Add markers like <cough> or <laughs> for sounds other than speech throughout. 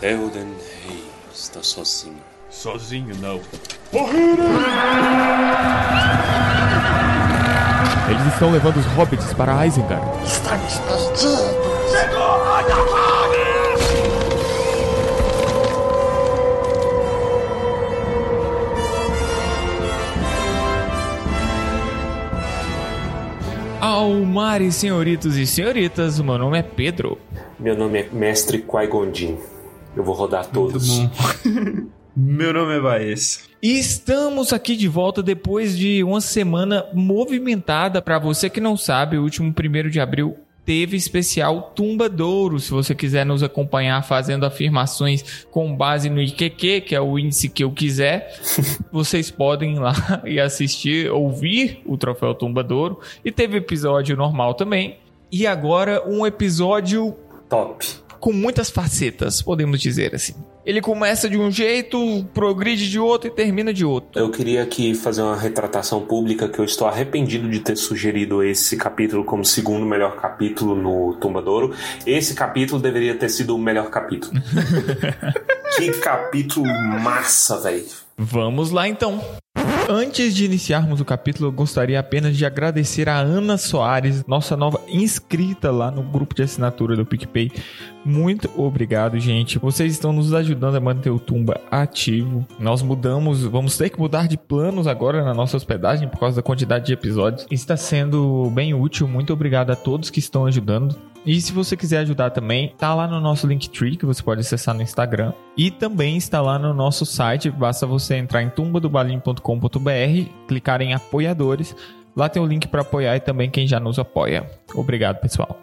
Theoden Rei está sozinho. Sozinho não. Eles estão levando os hobbits para Isengard. Estamos perdidos. Almares, senhoritos e senhoritas, o meu nome é Pedro. Meu nome é Mestre Qui-Gon Jinn. Eu vou rodar todos. <laughs> Meu nome é Baez. E estamos aqui de volta depois de uma semana movimentada. Para você que não sabe, o último primeiro de abril teve especial Tumbadouro. Se você quiser nos acompanhar fazendo afirmações com base no IQQ, que é o índice que eu quiser, <laughs> vocês podem ir lá e assistir, ouvir o Troféu Tumbadouro. E teve episódio normal também. E agora um episódio Top. Com muitas facetas, podemos dizer assim. Ele começa de um jeito, progride de outro e termina de outro. Eu queria aqui fazer uma retratação pública que eu estou arrependido de ter sugerido esse capítulo como segundo melhor capítulo no Tumbadouro. Esse capítulo deveria ter sido o melhor capítulo. <laughs> que capítulo massa, velho. Vamos lá então. Antes de iniciarmos o capítulo, eu gostaria apenas de agradecer a Ana Soares, nossa nova inscrita lá no grupo de assinatura do PicPay. Muito obrigado, gente. Vocês estão nos ajudando a manter o Tumba ativo. Nós mudamos, vamos ter que mudar de planos agora na nossa hospedagem por causa da quantidade de episódios. Está sendo bem útil. Muito obrigado a todos que estão ajudando. E se você quiser ajudar também, tá lá no nosso Linktree, que você pode acessar no Instagram. E também está lá no nosso site, basta você entrar em tumbadobalim.com.br, clicar em apoiadores. Lá tem o link para apoiar e também quem já nos apoia. Obrigado, pessoal.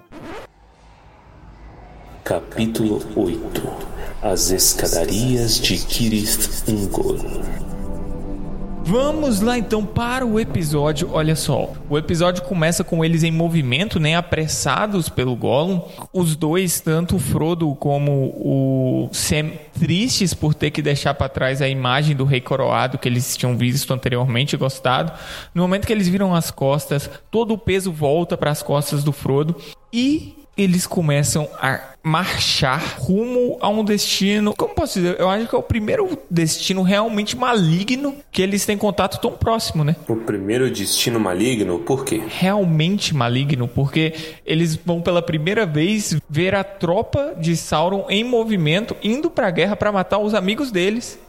Capítulo 8 As Escadarias de Kirith Ungol. Vamos lá então para o episódio. Olha só, o episódio começa com eles em movimento, né, apressados pelo Gollum. Os dois, tanto o Frodo como o Sam, tristes por ter que deixar para trás a imagem do Rei Coroado que eles tinham visto anteriormente e gostado. No momento que eles viram as costas, todo o peso volta para as costas do Frodo e eles começam a marchar rumo a um destino. Como posso dizer? Eu acho que é o primeiro destino realmente maligno que eles têm contato tão próximo, né? O primeiro destino maligno, por quê? Realmente maligno, porque eles vão pela primeira vez ver a tropa de Sauron em movimento, indo pra guerra para matar os amigos deles.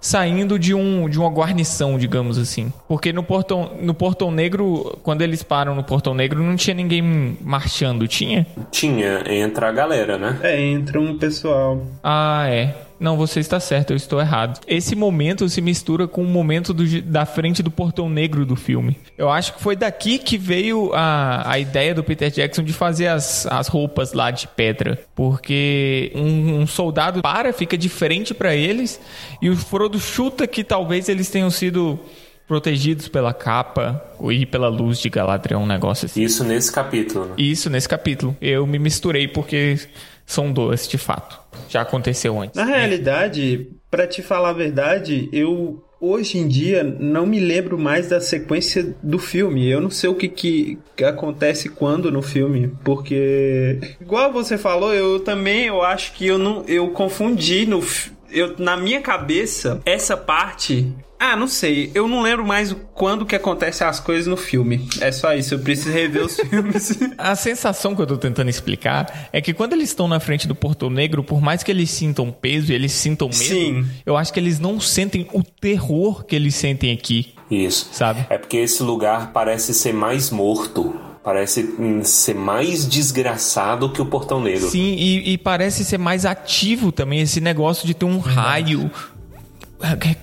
Saindo de, um, de uma guarnição, digamos assim. Porque no Portão, no Portão Negro, quando eles param no Portão Negro, não tinha ninguém marchando, tinha? Tinha, entra a galera, né? É, entra um pessoal. Ah, é. Não, você está certo, eu estou errado. Esse momento se mistura com o momento do- da frente do portão negro do filme. Eu acho que foi daqui que veio a, a ideia do Peter Jackson de fazer as, as roupas lá de pedra. Porque um, um soldado para, fica de frente para eles, e o Frodo chuta que talvez eles tenham sido protegidos pela capa e pela luz de Galadriel, um negócio assim. Isso nesse capítulo, né? Isso nesse capítulo. Eu me misturei porque são dois, de fato. Já aconteceu antes. Na realidade, pra te falar a verdade, eu hoje em dia não me lembro mais da sequência do filme. Eu não sei o que, que, que acontece quando no filme, porque igual você falou, eu também eu acho que eu não eu confundi no eu na minha cabeça essa parte ah, não sei. Eu não lembro mais quando que acontecem as coisas no filme. É só isso. Eu preciso rever os <laughs> filmes. A sensação que eu tô tentando explicar é que quando eles estão na frente do Portão Negro, por mais que eles sintam peso e eles sintam medo, Sim. eu acho que eles não sentem o terror que eles sentem aqui, Isso. sabe? É porque esse lugar parece ser mais morto. Parece hum, ser mais desgraçado que o Portão Negro. Sim, e, e parece ser mais ativo também esse negócio de ter um raio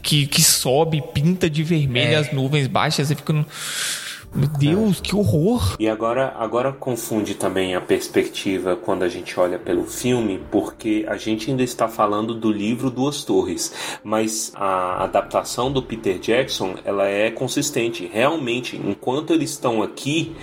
que, que sobe, pinta de vermelho as nuvens baixas e fica. no- Meu Deus, que horror! E agora, agora confunde também a perspectiva quando a gente olha pelo filme, porque a gente ainda está falando do livro Duas Torres, mas a adaptação do Peter Jackson ela é consistente. Realmente, enquanto eles estão aqui,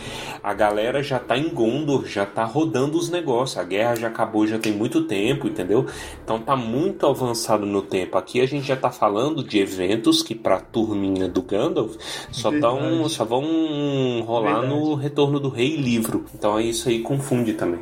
a galera já tá em Gondor, já tá rodando os negócios. A guerra já acabou, já tem muito tempo, entendeu? Então tá muito avançado no tempo. Aqui a gente já tá falando de eventos que pra turminha do Gandalf só tão, só vão rolar Verdade. no Retorno do Rei livro. Então isso aí confunde também.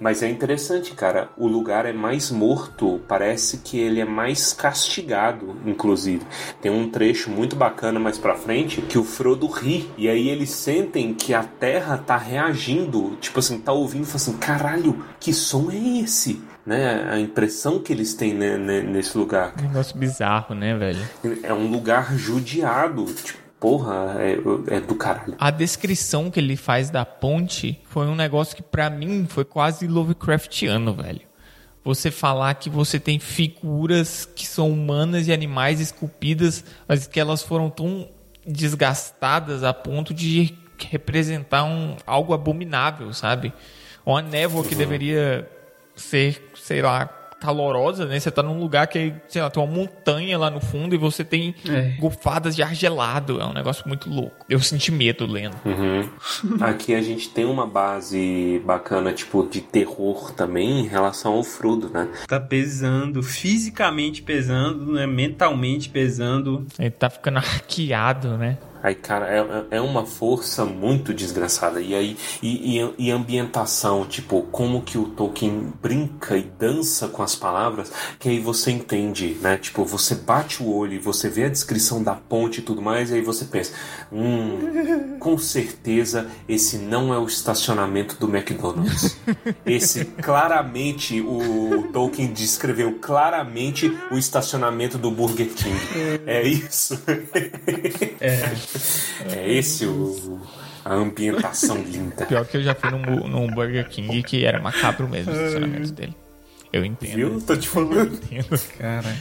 Mas é interessante, cara. O lugar é mais morto, parece que ele é mais castigado, inclusive. Tem um trecho muito bacana mais pra frente que o Frodo ri. E aí eles sentem que a terra tá reagindo. Tipo assim, tá ouvindo e fala assim: caralho, que som é esse? Né, a impressão que eles têm né, né, nesse lugar. Um negócio bizarro, né, velho? É um lugar judiado. Tipo, porra, é, é, do caralho. A descrição que ele faz da ponte foi um negócio que para mim foi quase Lovecraftiano, velho. Você falar que você tem figuras que são humanas e animais esculpidas, mas que elas foram tão desgastadas a ponto de representar um, algo abominável, sabe? Uma névoa que deveria ser, sei lá, calorosa, né? Você tá num lugar que, sei lá, tem uma montanha lá no fundo e você tem É. golfadas de ar gelado. É um negócio muito louco. Eu senti medo lendo. Uhum. <laughs> Aqui a gente tem uma base bacana, tipo, de terror também em relação ao Frodo, né? Tá pesando, fisicamente pesando, né? Mentalmente pesando. Ele tá ficando <laughs> arqueado, né? Aí, cara, é, é uma força muito desgraçada. E aí, e, e, e, ambientação, tipo, como que o Tolkien brinca e dança com as palavras, que aí você entende, né? Tipo, você bate o olho e você vê a descrição da ponte e tudo mais, e aí você pensa, hum, com certeza esse não é o estacionamento do McDonald's. Esse claramente, o Tolkien descreveu claramente o estacionamento do Burger King. É isso. É. <laughs> É esse o, a ambientação linda. Pior que eu já fui num, num Burger King que era macabro mesmo o estacionamento dele. Eu entendo. Viu? Tô te falando. Entendo. Cara.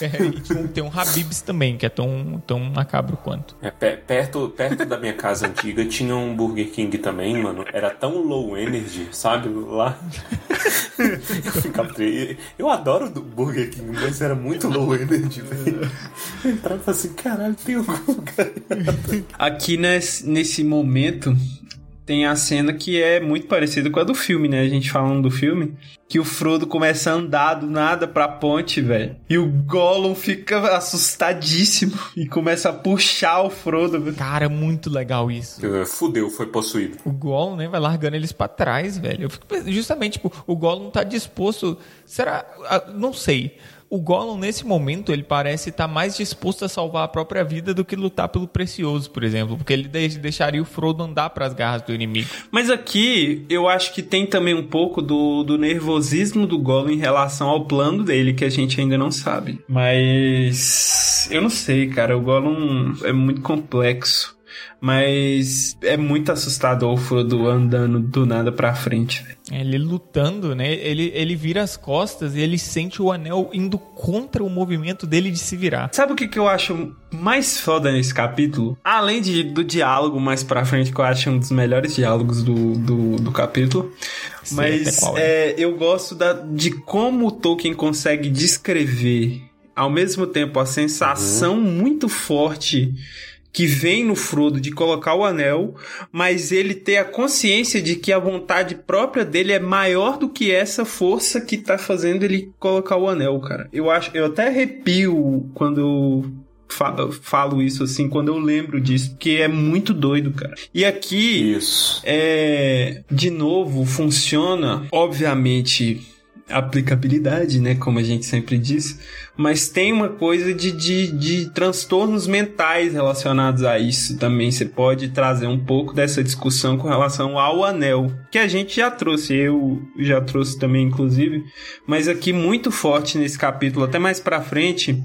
É, <laughs> tem um- Habib's também, que é tão, tão macabro quanto. É, pe- perto, perto da minha casa antiga tinha um Burger King também, mano. Era tão low energy, sabe? Lá. <laughs> Eu ficava. Eu adoro do Burger King, mas era muito low energy, velho. Eu entrava e assim, caralho, tem algum lugar. Aqui nesse, nesse momento tem a cena que é muito parecida com a do filme, né? A gente falando do filme. Que o Frodo começa a andar do nada pra ponte, velho. E o Gollum fica assustadíssimo <laughs> e começa a puxar o Frodo. velho. Cara, muito legal isso. Fudeu, foi possuído. O Gollum, né, vai largando eles pra trás, velho. Eu fico pensando, justamente, tipo, o Gollum tá disposto... Será... ah, Não sei. O Gollum, nesse momento, ele parece estar mais disposto a salvar a própria vida do que lutar pelo Precioso, por exemplo. Porque ele de- deixaria o Frodo andar pras garras do inimigo. Mas aqui eu acho que tem também um pouco do, do nervosismo do Gollum em relação ao plano dele, que a gente ainda não sabe. Mas eu não sei, cara. O Gollum é muito complexo. Mas é muito assustador o Frodo andando do nada pra frente. velho. Ele lutando, né? Ele, ele vira as costas e ele sente o anel indo contra o movimento dele de se virar. Sabe o que, que eu acho mais foda nesse capítulo? Além de, do diálogo mais pra frente, que eu acho um dos melhores diálogos do, do, do capítulo. Sei Mas qual é, eu gosto da, de como o Tolkien consegue descrever ao mesmo tempo a sensação muito forte que vem no Frodo de colocar o anel, mas ele ter a consciência de que a vontade própria dele é maior do que essa força que tá fazendo ele colocar o anel, cara. Eu acho, eu até arrepio quando eu fa- falo isso assim, quando eu lembro disso, porque é muito doido, cara. E aqui Isso. é, de novo, funciona, obviamente, aplicabilidade, né? Como a gente sempre diz, mas tem uma coisa de, de, de transtornos mentais relacionados a isso também. Você pode trazer um pouco dessa discussão com relação ao anel, que a gente já trouxe, eu já trouxe também, inclusive, mas aqui muito forte nesse capítulo, até mais pra frente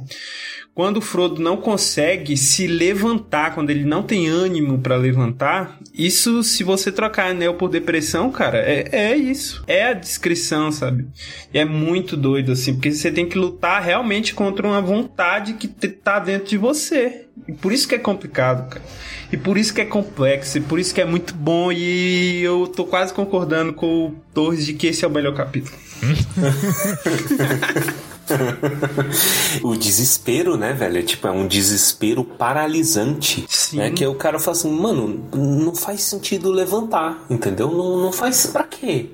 quando o Frodo não consegue se levantar, quando ele não tem ânimo pra levantar, isso, se você trocar anel por depressão, cara, é, é isso. É a descrição, sabe? E é muito doido, assim, porque você tem que lutar realmente contra uma vontade que tá dentro de você. E por isso que é complicado, cara. E por isso que é complexo, e por isso que é muito bom. E eu tô quase concordando com o Torres de que esse é o melhor capítulo. <laughs> <laughs> o desespero, né, velho? É tipo, é um desespero paralisante. Sim. Né? Que o cara fala assim, mano, não faz sentido levantar, entendeu? Não, não faz pra quê?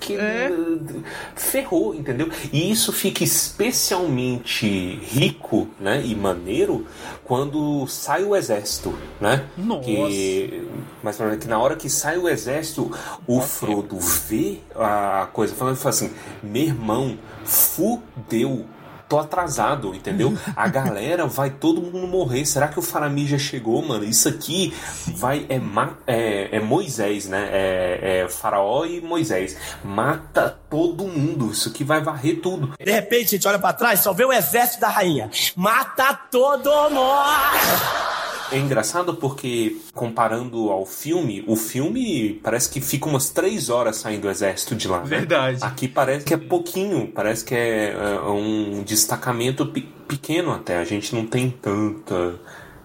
Que, É. Ferrou, entendeu? E isso fica especialmente rico, né, e maneiro quando sai o exército, né? Nossa. Que, mas que na hora que sai o exército, o Frodo vê a coisa falando e fala assim: meu irmão, fudeu. Tô atrasado, entendeu? A <laughs> galera vai todo mundo morrer. Será que o Faramir já chegou, mano? Isso aqui vai. É, Ma- é, é Moisés, né? É, é Faraó e Moisés. Mata todo mundo. Isso aqui vai varrer tudo. De repente, a gente olha pra trás, só vê o exército da rainha. Mata todo mundo! É engraçado porque, comparando ao filme, o filme parece que fica umas três horas saindo o exército de lá. né? Verdade. Aqui parece que é pouquinho, parece que é, é, um destacamento pe- pequeno até. A gente não tem tanta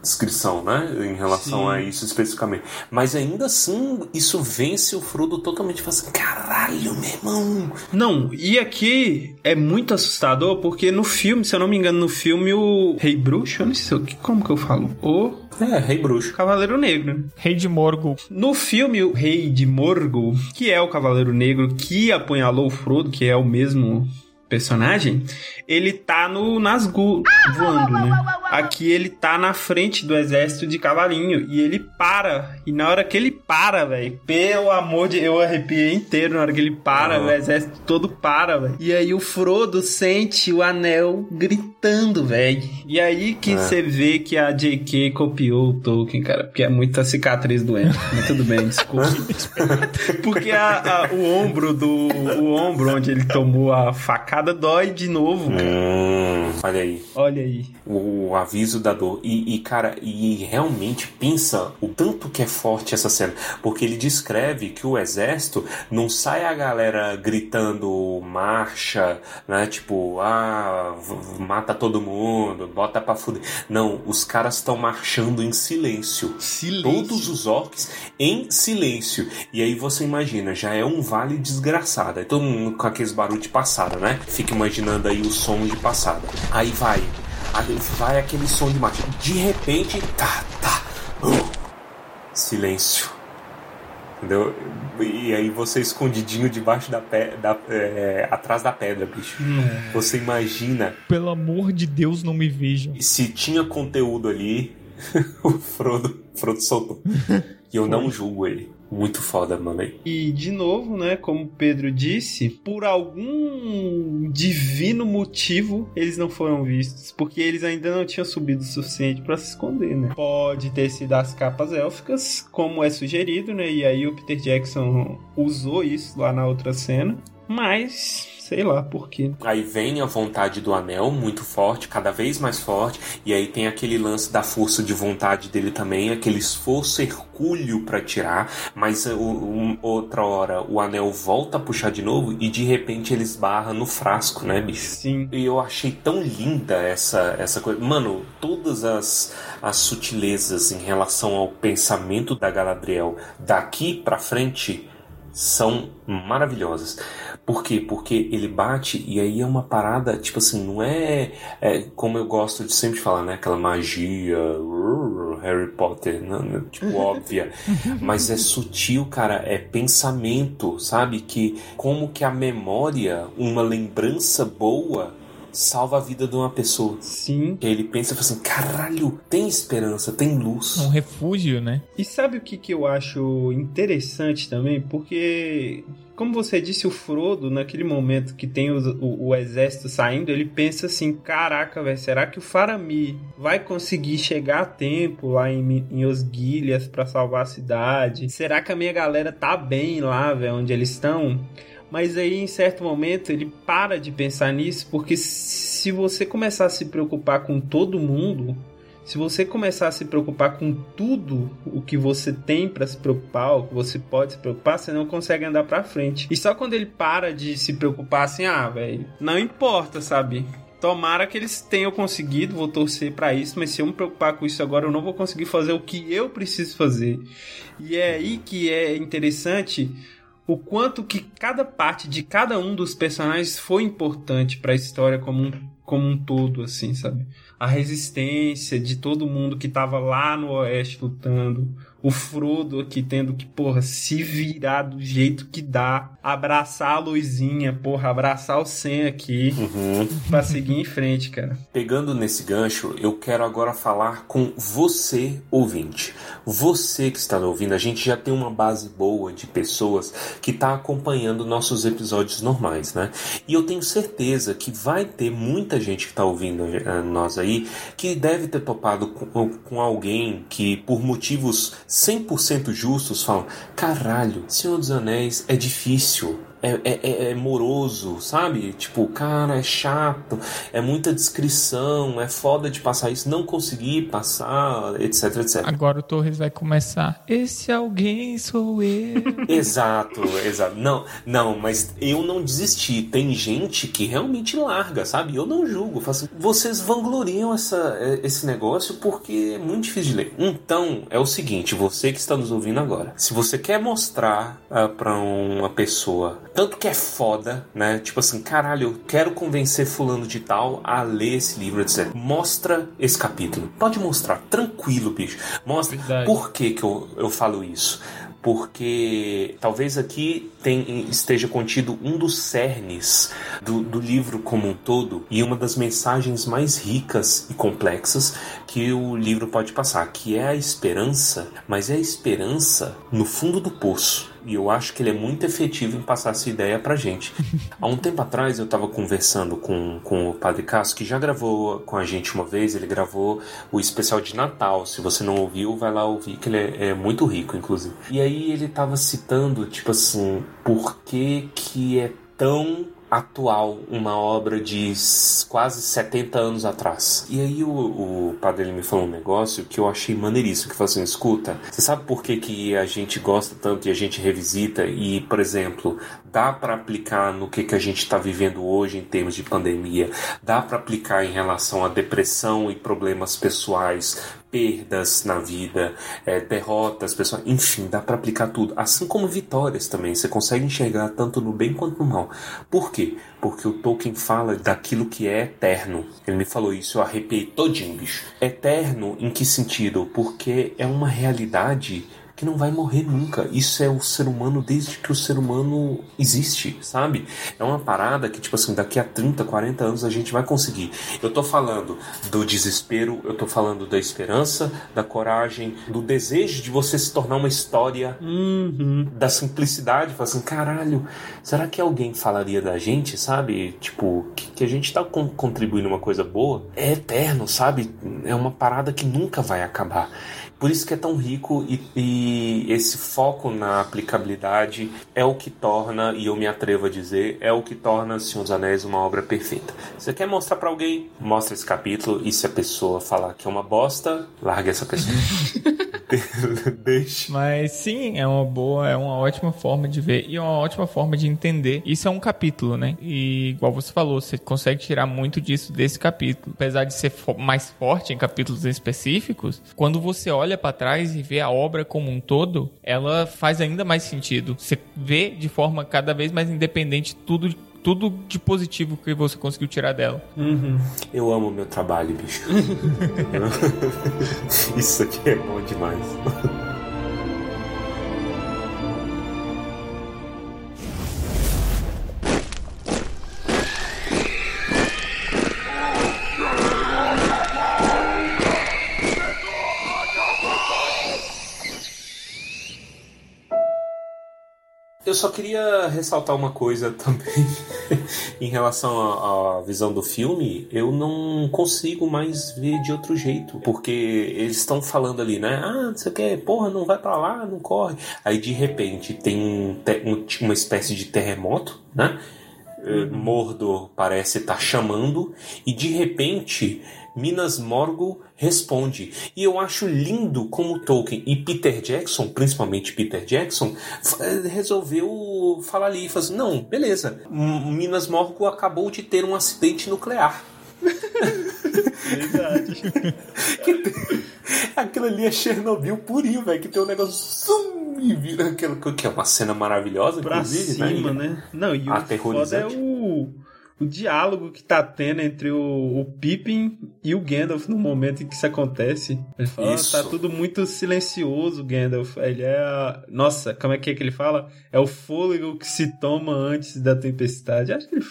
descrição, né? Em relação Sim. a isso especificamente. Mas ainda assim, isso vence o Frodo totalmente. Fala assim, caralho, meu irmão. Não, e aqui é muito assustador porque no filme, se eu não me engano, no filme o Rei Bruxo, eu não sei como que eu falo, o É, rei bruxo. Cavaleiro Negro. Rei de Morgo. No filme, o Rei de Morgul, que é o Cavaleiro Negro que apunhalou o Frodo, que é o mesmo personagem, ele tá no Nazgûl voando, né? Aqui ele tá na frente do exército de cavalinho e ele para. E na hora que ele para, velho, pelo amor de eu arrepiei inteiro na hora que ele para, Uhum. o exército todo para, velho. E aí o Frodo sente o anel gritando, velho. E aí que É. você vê que a JK copiou o Tolkien, cara, porque é muita cicatriz doente. Mas tudo bem, desculpa. <laughs> Porque a- a- o ombro do. O ombro onde ele tomou a facada dói de novo, cara. Hum, olha aí. Olha aí. o aviso da dor. E, e, cara, e realmente pensa o tanto que é forte essa cena. Porque ele descreve que o exército não sai a galera gritando marcha, né? Tipo, ah, mata todo mundo, bota pra fuder. Não, os caras estão marchando em silêncio. Silêncio. Todos os orcs em silêncio. E aí você imagina, já é um vale desgraçado. Aí todo mundo com aqueles barulhos de passada, né? Fica imaginando aí o som de passada. Aí vai. Aí vai aquele som de marcha. De repente, tá, tá. uh, silêncio. Entendeu? E aí você escondidinho debaixo da pedra, atrás da pedra, bicho. Você imagina Pelo amor de Deus, não me vejam. se tinha conteúdo ali, <laughs> o Frodo, Frodo soltou. E eu não julgo ele. Muito foda, mano. E de novo, né, como Pedro disse, por algum divino motivo eles não foram vistos, porque eles ainda não tinham subido o suficiente pra se esconder, né? Pode ter sido as capas élficas, como é sugerido, né? E aí o Peter Jackson usou isso lá na outra cena, mas sei lá por quê. Aí vem a vontade do anel, muito forte, cada vez mais forte, e aí tem aquele lance da força de vontade dele também, aquele esforço hercúleo pra tirar, mas um- outra hora o anel volta a puxar de novo e de repente ele esbarra no frasco, né, bicho? Sim. E eu achei tão linda essa, essa coisa. Mano, todas as, as sutilezas em relação ao pensamento da Galadriel daqui pra frente são maravilhosas. Por quê? Porque ele bate e aí é uma parada, tipo assim, não é, é como eu gosto de sempre falar, né? Aquela magia, uh, Harry Potter, não, não, tipo, <laughs> óbvia. Mas é sutil, cara, é pensamento, sabe? Que como que a memória, uma lembrança boa, salva a vida de uma pessoa. Sim. E aí ele pensa assim, caralho, tem esperança, tem luz. Um refúgio, né? E sabe o que, que eu acho interessante também? Porque, como você disse, o Frodo, naquele momento que tem os- o, o exército saindo, ele pensa assim: caraca, velho, será que o Faramir vai conseguir chegar a tempo lá em, em Osgiliath pra salvar a cidade? Será que a minha galera tá bem lá, velho, onde eles estão? Mas aí, em certo momento, ele para de pensar nisso, porque se você começar a se preocupar com todo mundo, se você começar a se preocupar com tudo o que você tem pra se preocupar, o que você pode se preocupar, você não consegue andar pra frente. E só quando ele para de se preocupar assim, ah, velho, não importa, sabe? Tomara que eles tenham conseguido, vou torcer pra isso, mas se eu me preocupar com isso agora, eu não vou conseguir fazer o que eu preciso fazer. E é aí que é interessante o quanto que cada parte de cada um dos personagens foi importante para a história como um, como um todo, assim, sabe? A resistência de todo mundo que tava lá no oeste lutando, o Frodo aqui tendo que, porra, se virar do jeito que dá, abraçar a luzinha, porra, abraçar o Sam aqui Uhum. pra seguir em frente, cara. Pegando nesse gancho, eu quero agora falar com você, ouvinte. Você que está ouvindo, a gente já tem uma base boa de pessoas que está acompanhando nossos episódios normais, né? E eu tenho certeza que vai ter muita gente que está ouvindo eh, nós aí que deve ter topado com, com alguém que, por motivos 100% justos, falam: caralho, Senhor dos Anéis é difícil. É, é, é- é moroso, sabe? Tipo, cara, é chato, é muita descrição, é foda de passar isso, não conseguir passar, etc, etc. Agora o Torres vai começar. Esse alguém sou eu. <laughs> Exato, exato. Não, não, mas eu não desisti. Tem gente que realmente larga, sabe? Eu não julgo. Falo assim, vocês vangloriam essa, esse negócio porque é muito difícil de ler. Então, é o seguinte, você que está nos ouvindo agora, se você quer mostrar ah, pra uma pessoa tanto que é foda, né? Tipo assim, caralho, eu quero convencer fulano de tal a ler esse livro, etc. Mostra esse capítulo. Pode mostrar, tranquilo, bicho. Mostra. Verdade. Por que, que eu, eu falo isso? Porque talvez aqui tem- esteja contido um dos cernes do, do livro como um todo e uma das mensagens mais ricas e complexas que o livro pode passar, que é a esperança, mas é a esperança no fundo do poço. E eu acho que ele é muito efetivo em passar essa ideia pra gente. <laughs> Há um tempo atrás eu estava conversando com, com o Padre Cássio, que já gravou com a gente uma vez, ele gravou o especial de Natal. Se você não ouviu, vai lá ouvir, que ele é, é muito rico, inclusive. E aí ele tava citando, tipo assim, por que que é tão atual uma obra de quase 70 anos atrás. E aí o, o padre me falou um negócio que eu achei maneiríssimo, que falou assim, escuta, você sabe por que, que a gente gosta tanto e a gente revisita e, por exemplo, dá para aplicar no que, que a gente está vivendo hoje em termos de pandemia, dá para aplicar em relação à depressão e problemas pessoais, perdas na vida, eh, derrotas, pessoal, enfim, dá para aplicar tudo. Assim como vitórias também, você consegue enxergar tanto no bem quanto no mal. Por quê? Porque o Tolkien fala daquilo que é eterno. Ele me falou isso, eu arrepiei todinho, bicho. Eterno em que sentido? Porque é uma realidade que não vai morrer nunca. Isso é o ser humano desde que o ser humano existe, sabe? É uma parada que, tipo assim, daqui a 30, 40 anos a gente vai conseguir. Eu tô falando do desespero, eu tô falando da esperança, da coragem, do desejo de você se tornar uma história, da simplicidade. Falar assim, caralho, será que alguém falaria da gente, sabe? Tipo, que, que a gente tá con- contribuindo uma coisa boa? É eterno, sabe? É uma parada que nunca vai acabar. Por isso que é tão rico e, e esse foco na aplicabilidade é o que torna, e eu me atrevo a dizer, é o que torna Senhor dos Anéis uma obra perfeita. Você quer mostrar pra alguém? Mostra esse capítulo e se a pessoa falar que é uma bosta, larga essa pessoa. <laughs> Deixa. Mas sim, é uma boa, é uma ótima forma de ver e é uma ótima forma de entender. Isso é um capítulo, né? E igual você falou, você consegue tirar muito disso desse capítulo. Apesar de ser fo- mais forte em capítulos específicos, quando você olha pra trás e vê a obra como um todo, ela faz ainda mais sentido. Você vê de forma cada vez mais independente tudo tudo de positivo que você conseguiu tirar dela. Eu amo meu trabalho, bicho. <laughs> <laughs> Isso aqui é bom demais. Eu só queria ressaltar uma coisa <laughs> também em relação à, visão do filme. Eu não consigo mais ver de outro jeito, porque eles estão falando ali, né? Ah, não sei o que, porra, não vai pra lá, não corre. Aí de repente tem te- um- uma espécie de terremoto, né? Eh, Mordor parece estar chamando e de repente Minas Morgul responde. E eu acho lindo como Tolkien e Peter Jackson, principalmente Peter Jackson, eh, resolveu falar ali, falar assim, não, beleza, Minas Morgul acabou de ter um acidente nuclear. Verdade. <laughs> Aquilo ali é Chernobyl purinho, velho, que tem um negócio zum, e vira aquilo que é uma cena maravilhosa, pra inclusive, cima, né? né? Não, e o foda é Aterrorizante. o, o diálogo que tá tendo entre o, o Pippin e o Gandalf no momento em que isso acontece. Ele fala, "Ah, Isso. tá tudo muito silencioso, Gandalf. Ele é a... Nossa, como é que é que ele fala? É o fôlego que se toma antes da tempestade. Acho que ele...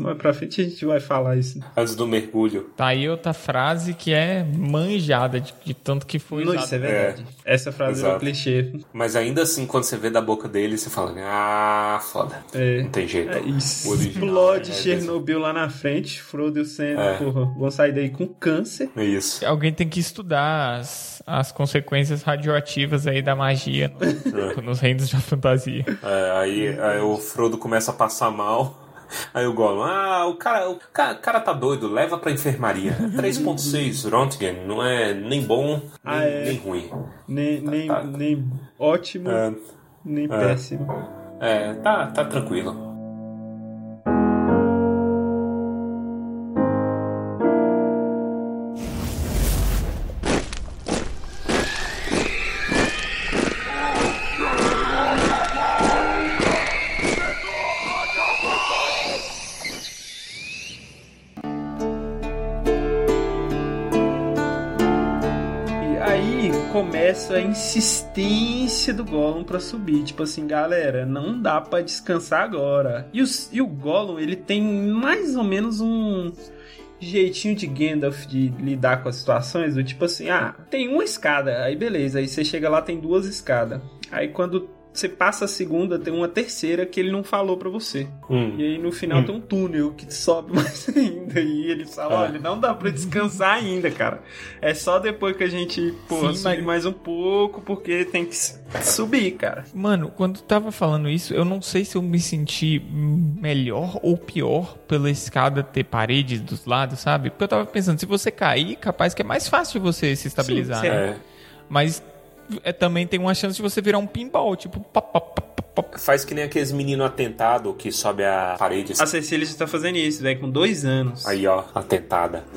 mais pra frente a gente vai falar isso. Antes do mergulho. Tá aí outra frase que é manjada, de, de tanto que foi Não, isso é verdade. Essa frase é um Exato. clichê. Mas ainda assim, quando você vê da boca dele, você fala, ah, foda. É. Não tem jeito. É, O isso. original, Explode é, Chernobyl lá na frente. Frodo e o Sam, É. porra, vão sair daí com câncer. É isso. Alguém tem que estudar as, as consequências radioativas aí da magia no- nos reinos da fantasia. É, aí, aí o Frodo começa a passar mal. Aí o Gollum, ah, o cara, o ca- cara tá doido, leva pra enfermaria. 3.6 Röntgen, não é nem bom, nem, Ah, é. nem ruim. Nem, nem, tá. nem ótimo, É, nem péssimo. é, tá, tá tranquilo. Começa a insistência do Gollum pra subir. Tipo assim, galera, não dá pra descansar agora. E, os, e o Gollum, ele tem mais ou menos um jeitinho de Gandalf de lidar com as situações. Do tipo assim, ah, tem uma escada. Aí beleza, aí você chega lá, tem duas escadas. Aí quando você passa a segunda, tem uma terceira que ele não falou pra você. Hum. E aí no final tem um túnel que sobe <laughs> mais ainda. E ele fala: Ah. olha, não dá pra descansar ainda, cara. É só depois que a gente, porra, Sim, subir mas- mais um pouco, porque tem que subir, cara. Mano, quando tava falando isso, eu não sei se eu me senti melhor ou pior pela escada ter paredes dos lados, sabe? Porque eu tava pensando, se você cair, capaz que é mais fácil de você se estabilizar. Sim, né? É, Mas é, também tem uma chance de você virar um pinball, tipo... pá, pá, pá, pá, pá. faz que nem aqueles meninos atentados que sobe a parede. assim. A Cecília já tá fazendo isso, velho, com dois anos. Aí, ó, atentada. <laughs>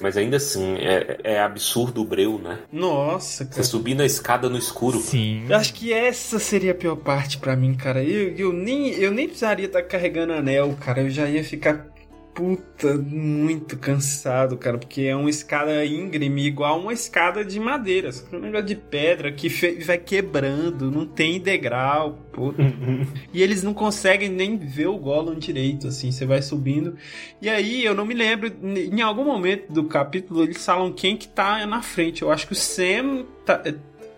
Mas ainda assim, é, é absurdo o breu, né? Nossa, Você cara. subir na escada no escuro. Sim. Eu acho que essa seria a pior parte pra mim, cara. Eu, eu, nem, eu nem precisaria estar carregando anel, cara. Eu já ia ficar puta muito cansado, cara. Porque é uma escada íngreme, igual uma escada de madeira. Só que é de pedra que vai quebrando, não tem degrau, puta. <laughs> e eles não conseguem nem ver o Gollum direito, assim. Você vai subindo. E aí, eu não me lembro, em algum momento do capítulo, eles falam quem que tá na frente. Eu acho que o Sam tá,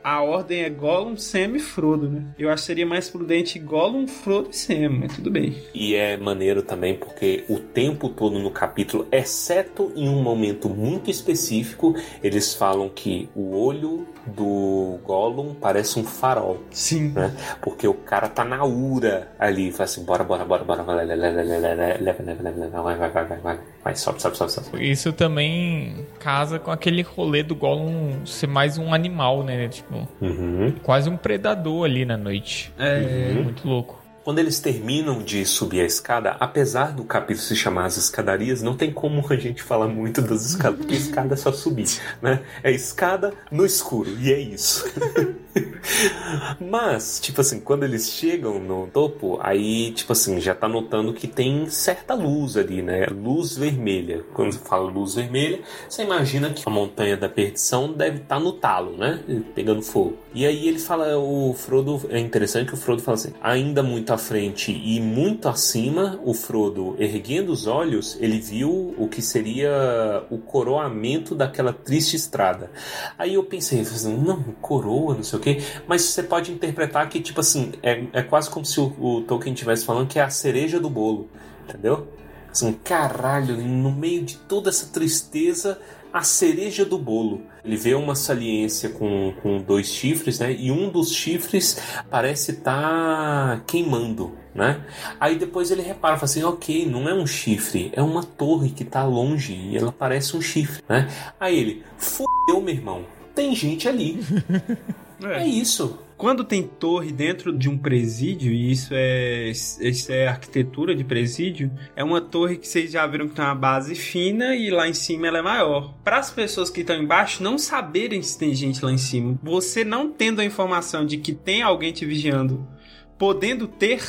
a ordem é Gollum, Sam e Frodo, né? Eu acho que seria mais prudente Gollum, Frodo e Sam, mas tudo bem. E é maneiro também porque o tempo todo no capítulo, exceto em um momento muito específico, eles falam que o olho do Gollum parece um farol, Sim. né? Porque o cara tá na ura ali, fala assim, bora, bora, bora, bora, vai, vai, vai, vai, vai, vai, vai, sobe, sobe, sobe, sobe. Isso também casa com aquele rolê do Gollum ser mais um animal, né? Tipo, Uhum. quase um predador ali na noite. É. Muito louco. Quando eles terminam de subir a escada, apesar do capítulo se chamar as escadarias, não tem como a gente falar muito das escadas, porque escada é só subir, né? É escada no escuro, e é isso. <laughs> Mas, tipo assim, quando eles chegam no topo, aí, tipo assim, já tá notando que tem certa luz ali, né? Luz vermelha. Quando fala luz vermelha, você imagina que a montanha da perdição deve estar no talo, né? Pegando fogo. E aí ele fala, o Frodo, é interessante que o Frodo fala assim, ainda muito à frente e muito acima, o Frodo, erguendo os olhos, ele viu o que seria o coroamento daquela triste estrada. Aí eu pensei, não, coroa, não sei o quê, mas você pode interpretar que, tipo assim, é, é quase como se o, o Tolkien estivesse falando que é a cereja do bolo, entendeu? Assim, caralho, no meio de toda essa tristeza, a cereja do bolo. Ele vê uma saliência com, com dois chifres, né? E um dos chifres parece estar queimando, né? Aí depois ele repara, fala assim, ok, não é um chifre, é uma torre que tá longe e ela parece um chifre, né? Aí ele, fudeu, meu irmão, tem gente ali. <laughs> É isso. Quando tem torre dentro de um presídio, e isso é, isso é arquitetura de presídio, é uma torre que vocês já viram que tem uma base fina e lá em cima ela é maior. Para as pessoas que estão embaixo não saberem se tem gente lá em cima, você não tendo a informação de que tem alguém te vigiando, podendo ter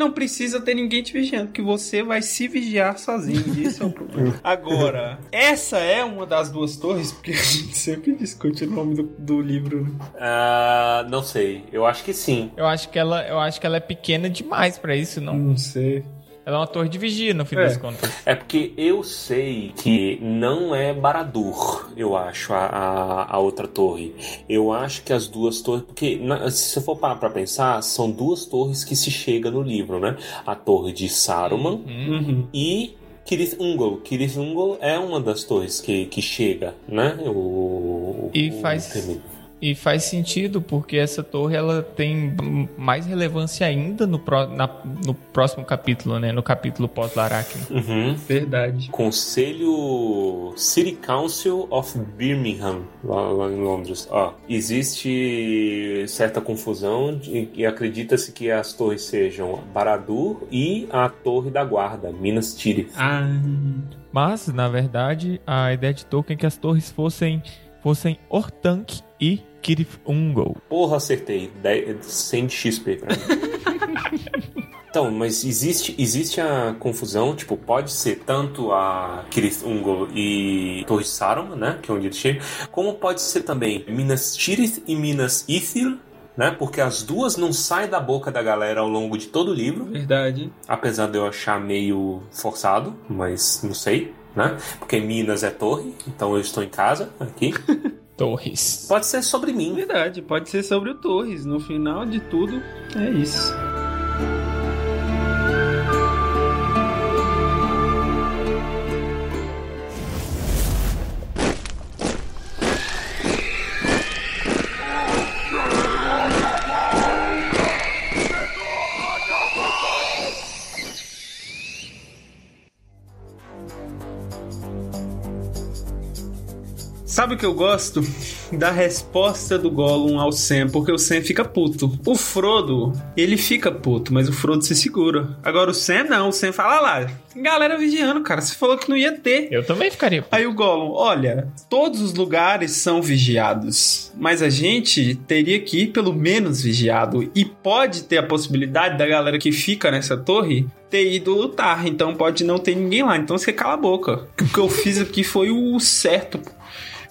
não precisa ter ninguém te vigiando, que você vai se vigiar sozinho. Isso é o <laughs> problema. Agora, essa é uma das duas torres, porque a gente sempre discute o nome do, do livro. Né? Uh, não sei. Eu acho que sim. Eu acho que ela, eu acho que ela é pequena demais para isso, não. Não sei. Ela é uma torre de vigia, no fim É. das contas. É porque eu sei que não é Baradur, eu acho, a, a, a outra torre. Eu acho que as duas torres. Porque, na- se você for parar pra pensar, são duas torres que se chega no livro, né? A torre de Saruman Uhum. e. Kirith Ungol. Kirith Ungol é uma das torres que, que chega, né? O, E o- faz- E faz sentido, porque essa torre ela tem mais relevância ainda no, pró- na- no próximo capítulo, né? No capítulo pós-Laracne. Uhum. Verdade. Conselho City Council of Birmingham, lá, lá em Londres. Ó, existe certa confusão de- e acredita-se que as torres sejam Baradur e a Torre da Guarda, Minas Tirith. Ah, Mas, na verdade, a ideia de Tolkien é que as torres fossem, fossem Ortank e Kirith Ungol. Porra, acertei. 10 100 de XP pra mim. <laughs> Então, mas existe, existe a confusão, tipo, pode ser tanto a Kirith Ungol e Torre Saruman, né, que é onde ele chega, como pode ser também Minas Tirith e Minas Ithil, né, porque as duas não saem da boca da galera ao longo de todo o livro, verdade. apesar de eu achar meio forçado, mas não sei, né, porque Minas é torre, então eu estou em casa aqui. <laughs> Torres. Pode ser sobre mim, Verdade, pode ser sobre o Torres. No final de tudo, é isso. Sabe o que eu gosto? Da resposta do Gollum ao Sam, porque o Sam fica puto. O Frodo, ele fica puto, mas o Frodo se segura. Agora o Sam não, o Sam fala lá, tem galera vigiando, cara, você falou que não ia ter. Eu também ficaria. Aí o Gollum, olha, todos os lugares são vigiados, mas a gente teria que ir pelo menos vigiado e pode ter a possibilidade da galera que fica nessa torre ter ido lutar, então pode não ter ninguém lá, então você cala a boca. O que eu fiz aqui foi o certo.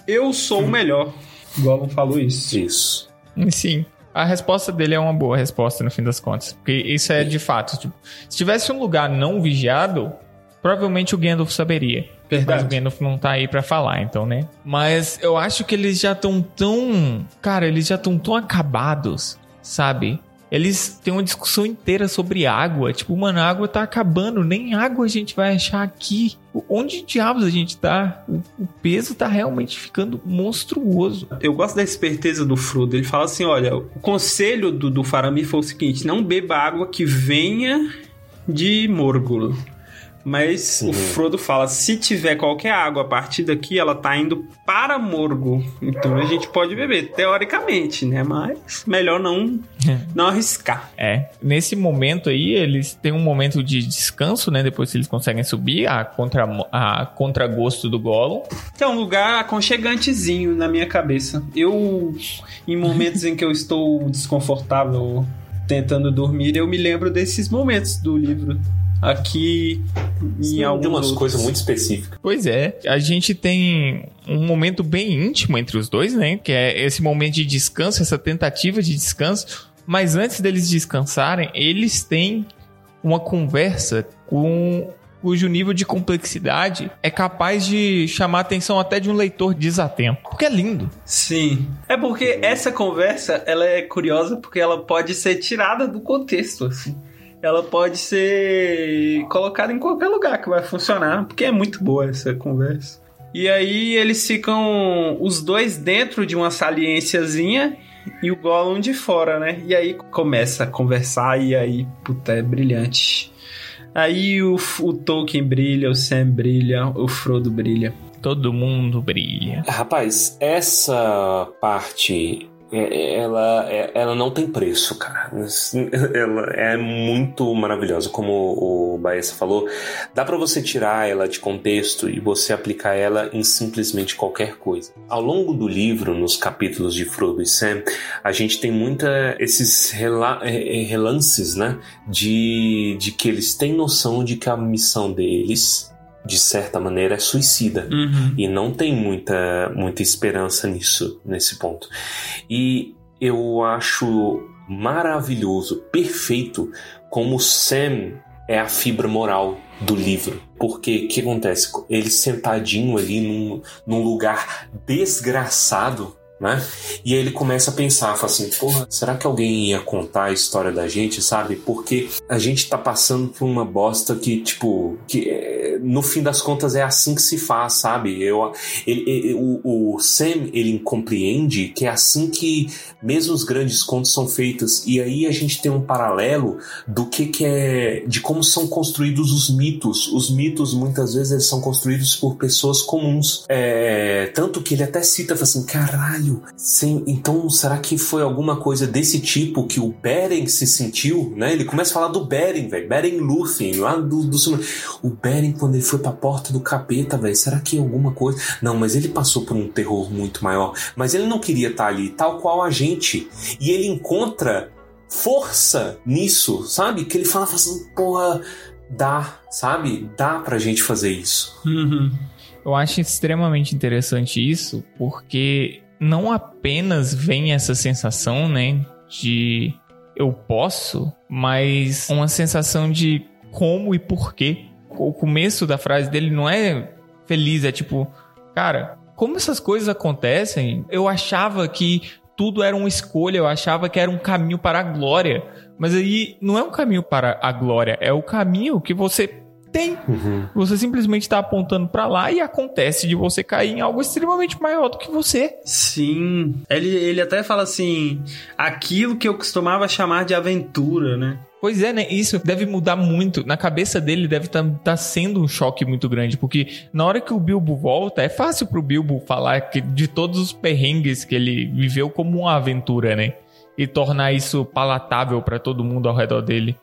Eu sou o melhor. Gollum falou isso. isso. Sim. A resposta dele é uma boa resposta, no fim das contas. Porque isso é de fato. Tipo, se tivesse um lugar não vigiado, provavelmente o Gandalf saberia. Mas o Verdade. Gandalf não tá aí pra falar, então, né? Mas eu acho que eles já estão tão. Cara, eles já estão tão acabados, sabe? Eles têm uma discussão inteira sobre água. Tipo, mano, a água tá acabando. Nem água a gente vai achar aqui. Onde diabos a gente tá? O, peso tá realmente ficando monstruoso. Eu gosto da esperteza do Frodo. Ele fala assim: olha, o conselho do, do Faramir foi o seguinte: não beba água que venha de Morgul. Mas o Frodo fala: se tiver qualquer água a partir daqui, ela tá indo para Morgul. Então a gente pode beber, teoricamente, né? Mas melhor não, não arriscar. É, nesse momento aí, eles têm um momento de descanso, né? Depois que eles conseguem subir a, contra, a contragosto do Gollum. Que é um lugar aconchegantezinho na minha cabeça. Eu, em momentos em que eu estou desconfortável tentando dormir, eu me lembro desses momentos do livro. Aqui em de alguns umas outros. coisas muito específicas. Pois é, a gente tem um momento bem íntimo entre os dois, né? Que é esse momento de descanso, essa tentativa de descanso. Mas antes deles descansarem, eles têm uma conversa com cujo nível de complexidade é capaz de chamar a atenção até de um leitor desatento. Porque é lindo. Sim. É porque essa conversa, ela é curiosa porque ela pode ser tirada do contexto, assim. Ela pode ser colocada em qualquer lugar que vai funcionar, porque é muito boa essa conversa. E aí eles ficam os dois dentro de uma saliênciazinha e o Gollum de fora, né? E aí começa a conversar e aí, puta, é brilhante. Aí o, o Tolkien brilha, o Sam brilha, o Frodo brilha. Todo mundo brilha. Rapaz, essa parte ela, é- ela não tem preço, cara. <laughs> Ela é muito maravilhosa, como o Baessa falou. Dá pra você tirar ela de contexto e você aplicar ela em simplesmente qualquer coisa. Ao longo do livro, nos capítulos de Frodo e Sam, a gente tem muita esses rela- relances, né, de, de que eles têm noção de que a missão deles, de certa maneira, é suicida Uhum. e não tem muita, muita esperança nisso, nesse ponto. E eu acho maravilhoso, perfeito, como Sam é a fibra moral do livro. Porque o que acontece? Ele sentadinho ali num, num lugar desgraçado. Né? E aí ele começa a pensar, fala assim, porra, será que alguém ia contar a história da gente, sabe? Porque a gente tá passando por uma bosta que, tipo, que no fim das contas é assim que se faz, sabe? Eu, ele, ele- o, o Sam, ele compreende que é assim que mesmo os grandes contos são feitos. E aí a gente tem um paralelo do que que é, de como são construídos os mitos. Os mitos, muitas vezes, eles são construídos por pessoas comuns. É, tanto que ele até cita, assim, caralho, sim, então será que foi alguma coisa desse tipo que o Beren se sentiu, né? Ele começa a falar do Beren, velho, Beren Lúthien, lá do, do o Beren quando ele foi pra porta do capeta, velho, será que é alguma coisa? Não, mas ele passou por um terror muito maior, mas ele não queria estar ali, tal qual a gente. E ele encontra força nisso, sabe? Que ele fala, fala assim, porra, dá, sabe? Dá pra gente fazer isso. Uhum. Eu acho extremamente interessante isso, porque não apenas vem essa sensação, né, de eu posso, mas uma sensação de como e porquê. O começo da frase dele não é feliz, é tipo, cara, como essas coisas acontecem? Eu achava que tudo era uma escolha, eu achava que era um caminho para a glória. Mas aí não é um caminho para a glória, é o caminho que você tem. Você simplesmente está apontando para lá e acontece de você cair em algo extremamente maior do que você. Sim. Ele, ele até fala assim: aquilo que eu costumava chamar de aventura, né? Pois é, né? Isso deve mudar muito. Na cabeça dele deve estar sendo um choque muito grande, porque na hora que o Bilbo volta, é fácil pro Bilbo falar que, de todos os perrengues que ele viveu como uma aventura, né? E tornar isso palatável para todo mundo ao redor dele.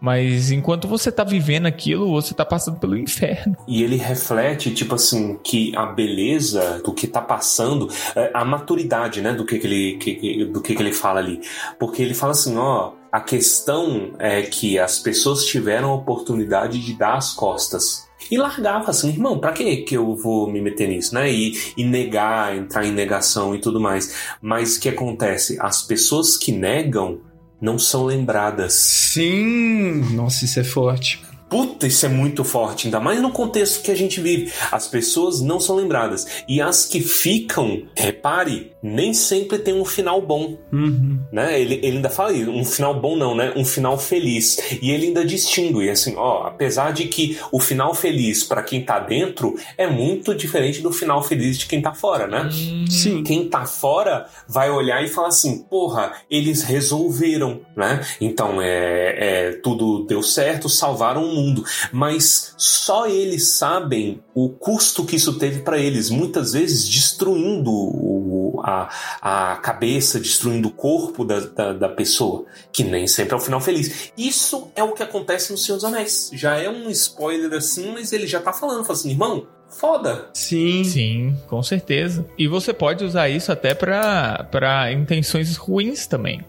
Mas enquanto você tá vivendo aquilo, você tá passando pelo inferno. E ele reflete, tipo assim, que a beleza do que tá passando, é, a maturidade, né, do que, que ele que- do que, que ele fala ali. Porque ele fala assim, ó, a questão é que as pessoas tiveram a oportunidade de dar as costas. E largava assim, irmão, pra que que eu vou me meter nisso, né? E, e negar, entrar em negação e tudo mais. Mas o que acontece? As pessoas que negam não são lembradas. Sim. Nossa, isso é forte. Puta, isso é muito forte, ainda mais no contexto que a gente vive. As pessoas não são lembradas. E as que ficam, repare, nem sempre tem um final bom. Uhum. Né? Ele, ele ainda fala isso, um final bom não, né? Um final feliz. E ele ainda distingue, assim, ó, apesar de que o final feliz para quem tá dentro é muito diferente do final feliz de quem tá fora, né? Sim. Quem tá fora vai olhar e falar assim, porra, eles resolveram, né? Então é, é tudo deu certo, salvaram o mundo. Mas só eles sabem o custo que isso teve para eles, muitas vezes destruindo o- a, a cabeça, destruindo o corpo da, da, da pessoa, que nem sempre é o final feliz. Isso é o que acontece no Senhor dos Anéis. Já é um spoiler assim, mas ele já tá falando, fala assim, irmão, foda. Sim. Sim, com certeza. E você pode usar isso até pra intenções ruins também.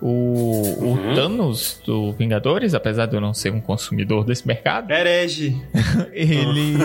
O, o Uhum. Thanos do Vingadores, apesar de eu não ser um consumidor desse mercado, Herege. <laughs> ele.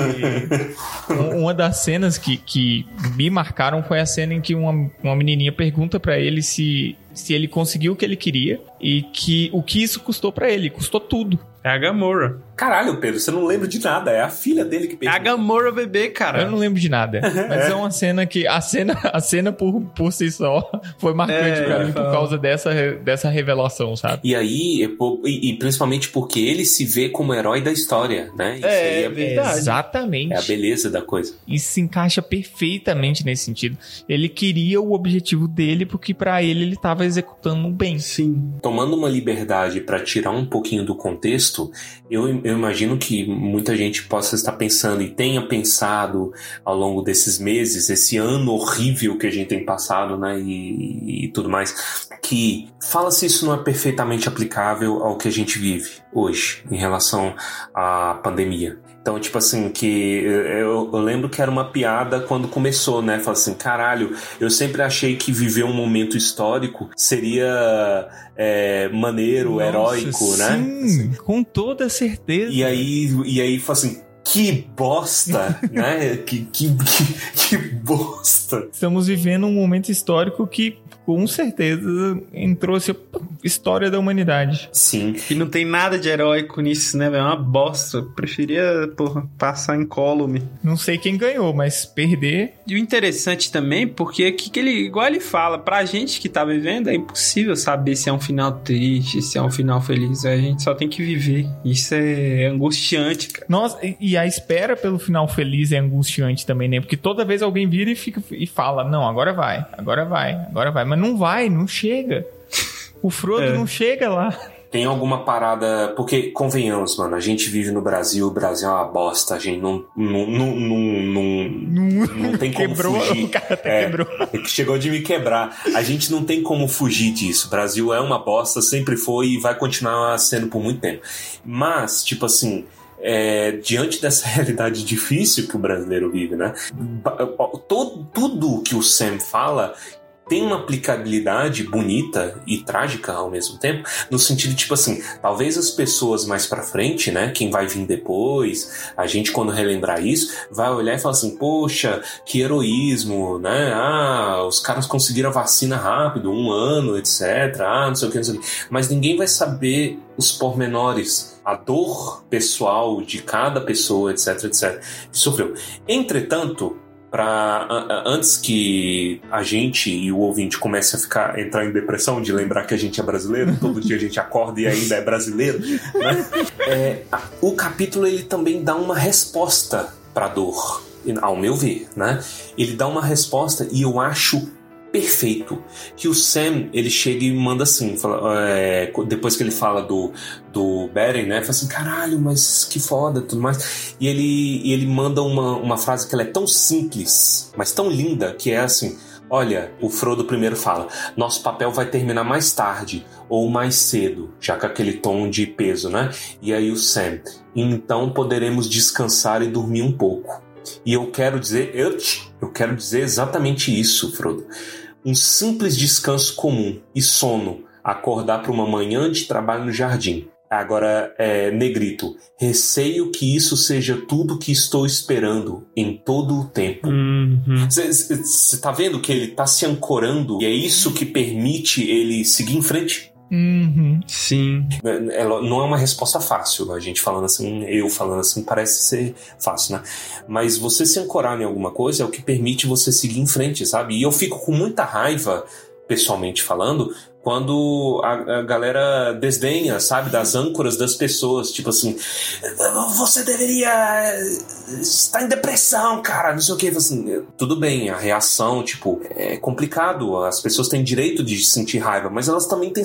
Um- uma das cenas que, que me marcaram foi a cena em que uma, uma menininha pergunta pra ele se, se ele conseguiu o que ele queria e que o que isso custou pra ele. Custou tudo. É a Gamora. Caralho, Pedro, você não lembra de nada. É a filha dele que É a. Gamora bebê, cara. Eu não lembro de nada. <laughs> Mas é uma cena que. A cena, a cena por, por si só foi marcante É, pra mim por causa dessa, dessa revelação, sabe? E aí, é e, e principalmente porque ele se vê como herói da história, né? Isso É, aí é, verdade. Exatamente. é a beleza da coisa. Isso se encaixa perfeitamente nesse sentido. Ele queria o objetivo dele porque pra ele ele tava estava executando bem. Sim. Tomando uma liberdade para tirar um pouquinho do contexto, eu, eu imagino que muita gente possa estar pensando e tenha pensado ao longo desses meses, esse ano horrível que a gente tem passado, né, e, e tudo mais, que fala se isso não é perfeitamente aplicável ao que a gente vive hoje em relação à pandemia. Então, tipo assim, que eu, eu, lembro que era uma piada quando começou, né? Fala assim, caralho, eu sempre achei que viver um momento histórico seria é, maneiro, Nossa, heróico, né? sim, né? Assim. com toda certeza. E aí, e aí fala assim, que bosta, <laughs> né? Que, que, que, que, bosta. Estamos vivendo um momento histórico que com certeza entrou assim, história da humanidade. Sim. E não tem nada de heróico nisso, né? É uma bosta. Eu preferia, porra, passar incólume. Não sei quem ganhou, mas perder. E o interessante também, porque aqui que ele, igual ele fala, pra gente que tá vivendo, é impossível saber se é um final triste, se é um final feliz. A gente só tem que viver. Isso é angustiante, cara. Nossa, e a espera pelo final feliz é angustiante também, né? Porque toda vez alguém vira e fica e fala: Não, agora vai, agora vai, agora vai. Mas não vai, não chega. O Frodo <laughs> é. não chega lá. Tem alguma parada. Porque, convenhamos, mano, a gente vive no Brasil, o Brasil é uma bosta, a gente não. Não, não, não, não, não <laughs> tem como quebrou, fugir. O cara até é, quebrou. <laughs> Chegou de me quebrar. A gente não tem como fugir disso. O Brasil é uma bosta, sempre foi e vai continuar sendo por muito tempo. Mas, tipo assim. É, diante dessa realidade difícil que o brasileiro vive, né? Todo, tudo que o Sam fala tem uma aplicabilidade bonita e trágica ao mesmo tempo, no sentido tipo assim, talvez as pessoas mais para frente, né, quem vai vir depois, a gente quando relembrar isso, vai olhar e falar assim, poxa, que heroísmo, né? Ah, os caras conseguiram a vacina rápido, um ano, etc. Ah, não sei o que, não sei o que. Mas ninguém vai saber os pormenores, a dor pessoal de cada pessoa, etc, etc. Que sofreu. Entretanto, para antes que a gente e o ouvinte comece a ficar entrar em depressão de lembrar que a gente é brasileiro, todo dia a gente acorda e ainda é brasileiro, né? É, o capítulo ele também dá uma resposta para dor, ao meu ver, né? Ele dá uma resposta e eu acho perfeito. Que o Sam, ele chega e manda assim, fala, é, depois que ele fala do, do Beren, né? Fala assim, caralho, mas que foda, tudo mais. E ele, e ele manda uma, uma frase que ela é tão simples, mas tão linda, que é assim... Olha, o Frodo primeiro fala: nosso papel vai terminar mais tarde ou mais cedo, já com aquele tom de peso, né? E aí o Sam: então poderemos descansar e dormir um pouco. E eu quero dizer, eu, eu quero dizer exatamente isso, Frodo um simples descanso comum e sono, acordar para uma manhã de trabalho no jardim. Agora, é, Negrito, receio que isso seja tudo que estou esperando em todo o tempo. Você uhum. tá vendo que ele tá se ancorando e é isso que permite ele seguir em frente? Uhum. Sim. Ela não é uma resposta fácil. A gente falando assim, eu falando assim, parece ser fácil, né? Mas você se ancorar em alguma coisa é o que permite você seguir em frente, sabe? E eu fico com muita raiva, pessoalmente falando, quando a, a, galera desdenha, sabe, das âncoras das pessoas, tipo assim, você deveria estar em depressão, cara, não sei o que, assim, tudo bem, a reação, tipo, é complicado, as pessoas têm direito de sentir raiva, mas elas também têm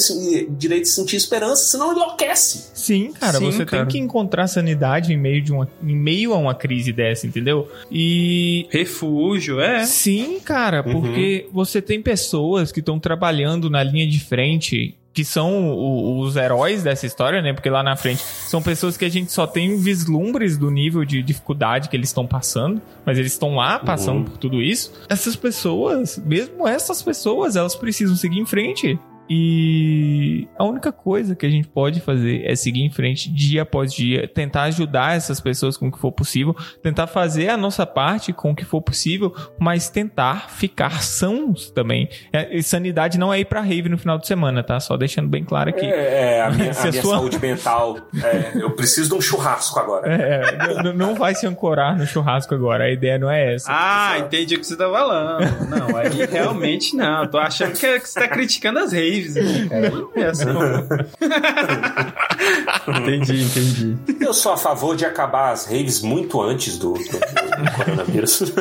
direito de sentir esperança, senão enlouquece. Sim, cara, Sim, você cara. tem que encontrar sanidade em meio, de uma, em meio a uma crise dessa, entendeu? E... Refúgio, é. Sim, cara, uhum. porque uhum. você tem pessoas que estão trabalhando na linha de frente que são os heróis dessa história, né? Porque lá na frente são pessoas que a gente só tem vislumbres do nível de dificuldade que eles estão passando, mas eles estão lá passando uhum. por tudo isso. Essas pessoas, mesmo essas pessoas, elas precisam seguir em frente. E a única coisa que a gente pode fazer é seguir em frente dia após dia, tentar ajudar essas pessoas com o que for possível, tentar fazer a nossa parte com o que for possível, mas tentar ficar sãos também. É, sanidade não é ir pra rave no final de semana, tá? Só deixando bem claro aqui. É, é a <laughs> minha, a minha sua... saúde mental. É, eu preciso de um churrasco agora. É, não, não vai se ancorar no churrasco agora, a ideia não é essa. Ah, entendi o que você tá falando. Não, aí realmente não. Tô achando que, é que você tá criticando as raves raves aqui, cara. É assim. <laughs> entendi, entendi. Eu sou a favor de acabar as raves muito antes do, do, do coronavírus. <laughs>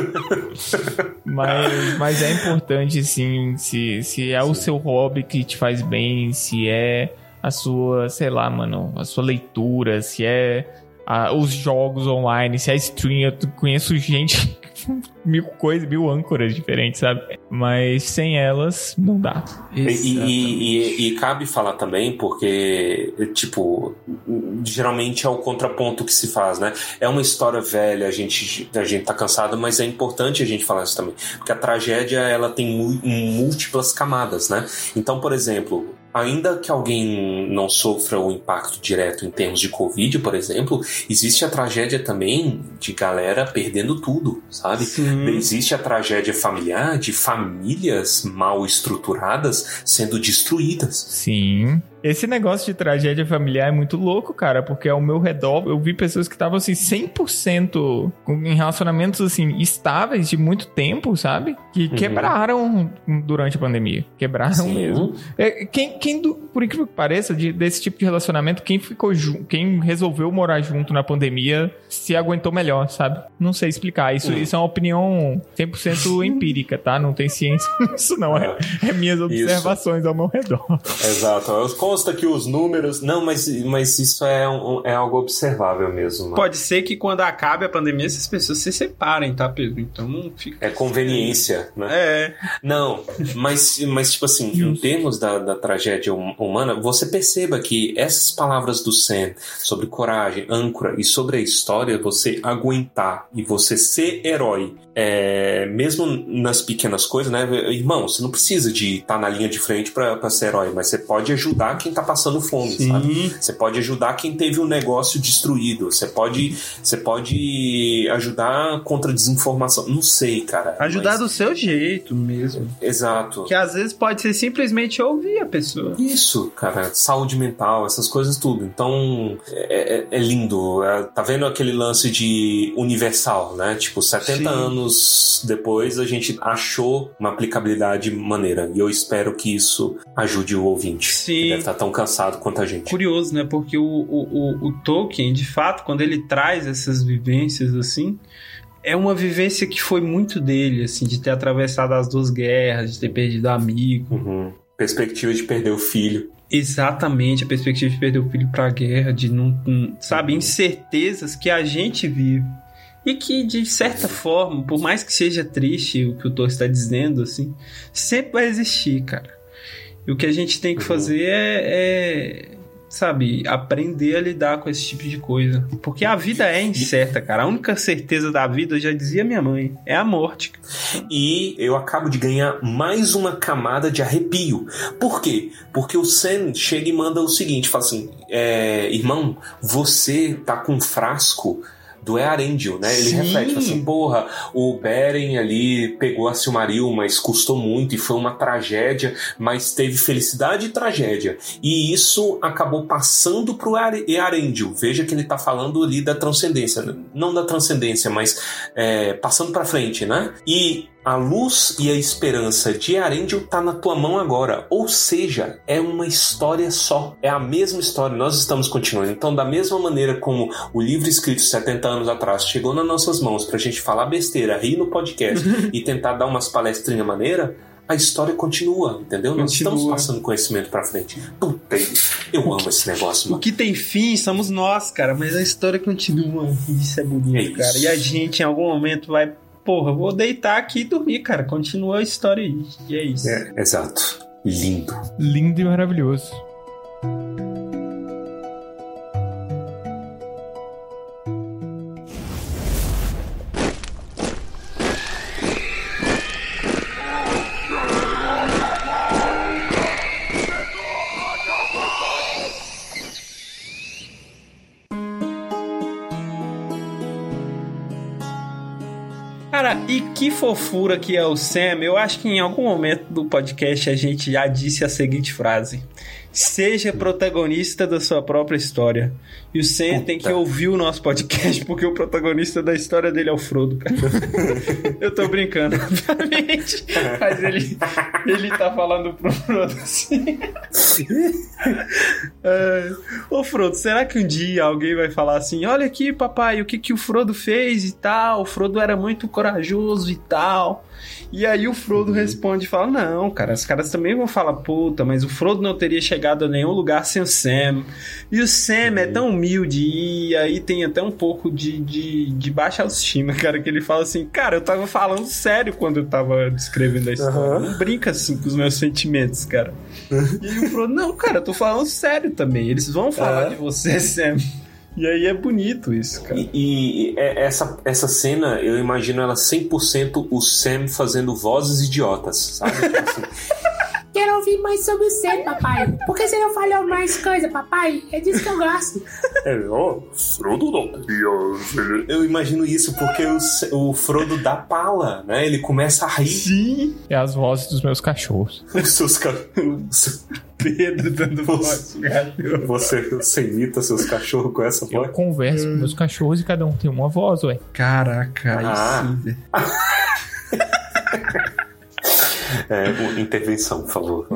Mas, mas é importante, sim, se, se é o seu hobby que te faz bem, se é a sua, sei lá, mano, a sua leitura, se é a- os jogos online, se é stream, eu conheço gente, <laughs> mil coisas, mil âncoras diferentes, sabe? Mas sem elas, não dá. E, e- e- e cabe falar também, porque, tipo, geralmente é o contraponto que se faz, né? É uma história velha, a gente, a gente tá cansado, mas é importante a gente falar isso também. Porque a tragédia, ela tem múltiplas camadas, né? Então, por exemplo, ainda que alguém não sofra o impacto direto em termos de Covid, por exemplo, existe a tragédia também de galera perdendo tudo, sabe? Sim. Existe a tragédia familiar de famílias mal estruturadas sendo destruídas. Sim. Esse negócio de tragédia familiar é muito louco, cara, porque ao meu redor eu vi pessoas que estavam assim 100% com- em relacionamentos assim estáveis de muito tempo, sabe? Que quebraram durante a pandemia. Quebraram Sim. mesmo. É, quem, quem do- por incrível que pareça, de- desse tipo de relacionamento, quem ficou junto, quem resolveu morar junto na pandemia se aguentou melhor, sabe? Não sei explicar. Isso, Hum. isso é uma opinião 100% <laughs> empírica, tá? Não tem ciência <laughs> nisso, não. É, é minhas observações ao meu redor. Exato. Consta que os números. Não, mas, mas isso é, um- é algo observável mesmo. mano. Pode ser que quando acabe a pandemia, essas pessoas se separem, tá, Pedro? Então não fica. É conveniência, né? É. Não, mas, mas tipo assim, em termos da, da tragédia hum- humana, você perceba que essas palavras do Sam sobre coragem, âncora e sobre a história, você aguentar e você ser herói, é, mesmo nas pequenas coisas, né? Irmão, você não precisa de estar na linha de frente pra pra ser herói, mas você pode ajudar quem tá passando fome, sabe? Sim. Você pode ajudar quem teve um negócio destruído. Você pode, você pode ajudar contra desinformação. Não sei, cara. Ajudar mas- do seu jeito mesmo. Exato. Que às vezes pode ser simplesmente ouvir a pessoa. Isso, cara, saúde mental, essas coisas tudo. Então, é, é- é lindo. É, tá vendo aquele lance de universal, né? Tipo, 70 Sim. anos depois a gente achou uma aplicabilidade maneira. E eu espero que isso ajude o ouvinte. Sim. Estar tão cansado quanto a gente. Curioso, né? Porque o, o, o, o Tolkien, de fato, quando ele traz essas vivências assim, é uma vivência que foi muito dele, assim, de ter atravessado as duas guerras, de ter perdido amigo. Uhum. Perspectiva de perder o filho. Exatamente, a perspectiva de perder o filho pra guerra, de não, não- sabe, incertezas que a gente vive. E que, de certa forma, por mais que seja triste o que o Thor está dizendo, assim, sempre vai existir, cara. E o que a gente tem que Uhum. fazer é, é, sabe, aprender a lidar com esse tipo de coisa. Porque a vida é incerta, cara. A única certeza da vida, eu já dizia minha mãe, é a morte. E eu acabo de ganhar mais uma camada de arrepio. Por quê? Porque o Sam chega e manda o seguinte: fala assim, é, irmão, você tá com um frasco do Earendil, né? Ele Sim. reflete assim, porra, o Beren ali pegou a Silmaril, mas custou muito e foi uma tragédia, mas teve felicidade e tragédia. E isso acabou passando pro Eare- Earendil. Veja que ele tá falando ali da transcendência, não da transcendência, mas é, passando pra frente, né? E a luz e a esperança de Arendil tá na tua mão agora. Ou seja, é uma história só. É a mesma história. Nós estamos continuando. Então, da mesma maneira como o livro escrito 70 anos atrás chegou nas nossas mãos pra gente falar besteira, rir no podcast <laughs> e tentar dar umas palestrinhas maneira, a história continua, entendeu? Nós Continua. estamos passando conhecimento pra frente. Puta, eu amo esse negócio, O mano. que tem fim somos nós, cara, mas a história continua. Isso é bonito, É isso. cara. E a gente, em algum momento, vai. Porra, vou deitar aqui e dormir, cara. Continua a história aí. E é isso. É, exato. Lindo. Lindo e maravilhoso. Que fofura que é o Sam. Eu acho que em algum momento do podcast a gente já disse a seguinte frase: Seja protagonista da sua própria história. E o Puta. tem que ouvir o nosso podcast, porque o protagonista da história dele é o Frodo, cara. Eu tô brincando, obviamente. Mas ele, ele tá falando pro Frodo assim. É, Ô Frodo, será que um dia alguém vai falar assim: olha aqui, papai, o que, que o Frodo fez e tal? O Frodo era muito corajoso e tal. E aí o Frodo responde e fala: Não, cara, os caras também vão falar, puta, mas o Frodo não teria chegado a nenhum lugar sem o Sam. E o Sam é tão humilde e aí tem até um pouco de, de, de baixa autoestima, <laughs> cara, que ele fala assim, cara, eu tava falando sério quando eu tava descrevendo a história. Aham. Não brinca assim com os meus sentimentos, cara. <laughs> E o Frodo, não, cara, eu tô falando sério também. Eles vão falar É. de você, <laughs> Sam. E aí é bonito isso, cara. E, e é- essa, essa cena, eu imagino ela 100% o Sam fazendo vozes idiotas, sabe? Tipo assim, Quero ouvir mais sobre o Sam, papai. Por que você não falou mais coisa, papai? É disso que eu gosto. É, ó, Frodo não Eu imagino isso porque o, o Frodo dá pala, né? Ele começa a rir. Sim, É as vozes dos meus cachorros. <laughs> Os seus cachorros. Pedro dando voz. Você, você imita seus cachorros com essa Eu voz? converso com meus cachorros e cada um tem uma voz, ué. Caraca, Ah. sim. <laughs> É, intervenção, por favor.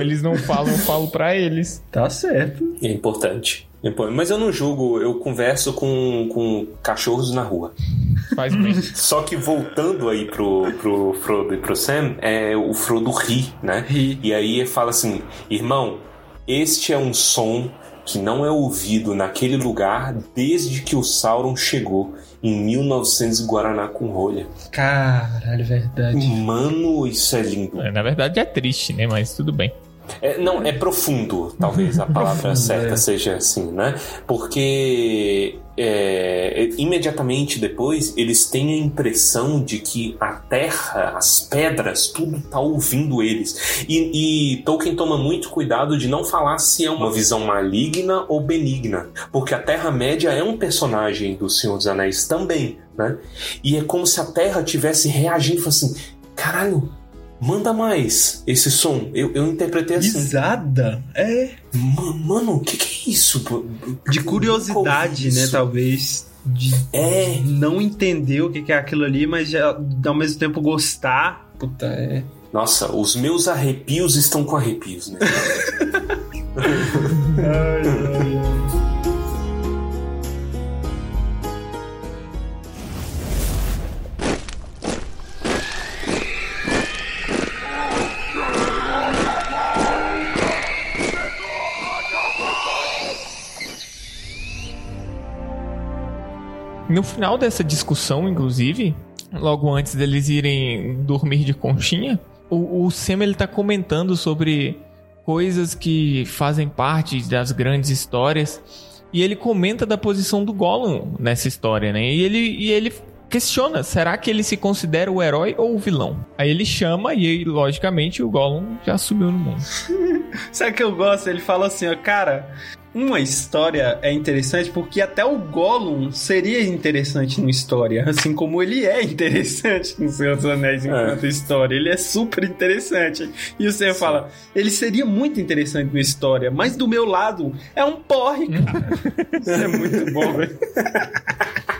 Eles não falam, eu falo pra eles. Tá certo. É importante. É importante. Mas eu não julgo, eu converso com, com cachorros na rua. Faz bem. Só que voltando aí pro, pro Frodo e pro Sam, é, o Frodo ri, né? Ri. E aí ele fala assim: irmão, este é um som que não é ouvido naquele lugar desde que o Sauron chegou em 1900 Guaraná com rolha. Caralho, verdade. Mano, isso é lindo. É, Na verdade é triste, né? Mas tudo bem. É, não, é profundo, talvez a <laughs> palavra Profundo, certa é. seja assim, né? Porque é, imediatamente depois eles têm a impressão de que a terra, as pedras, tudo tá ouvindo eles. E, e Tolkien toma muito cuidado de não falar se é uma visão maligna ou benigna, porque a Terra-média é um personagem do Senhor dos Anéis também, né? E é como se a Terra tivesse reagindo assim: caralho. Manda mais esse som. Eu, eu interpretei assim. Risada? É. Ma- Mano, o que, que é isso? De curiosidade, né? isso. Talvez. De É. não entender o que que é aquilo ali, mas já, ao mesmo tempo gostar. Puta, é. Nossa, os meus arrepios estão com arrepios, né? <laughs> No final dessa discussão, inclusive, logo antes deles irem dormir de conchinha, o, o Sam ele tá comentando sobre coisas que fazem parte das grandes histórias e ele comenta da posição do Gollum nessa história, né? E ele, e ele questiona, será que ele se considera o herói ou o vilão? Aí ele chama e, logicamente, o Gollum já sumiu no mundo. <laughs> Sabe o que eu gosto? Ele fala assim, ó, cara, uma história é interessante porque até o Gollum seria interessante numa história, assim como ele é <laughs> interessante no Senhor dos Anéis enquanto história. Ele é super interessante. E você fala, ele seria muito interessante numa história, mas do meu lado é um porre, cara. <laughs> Isso é muito bom, velho. <laughs>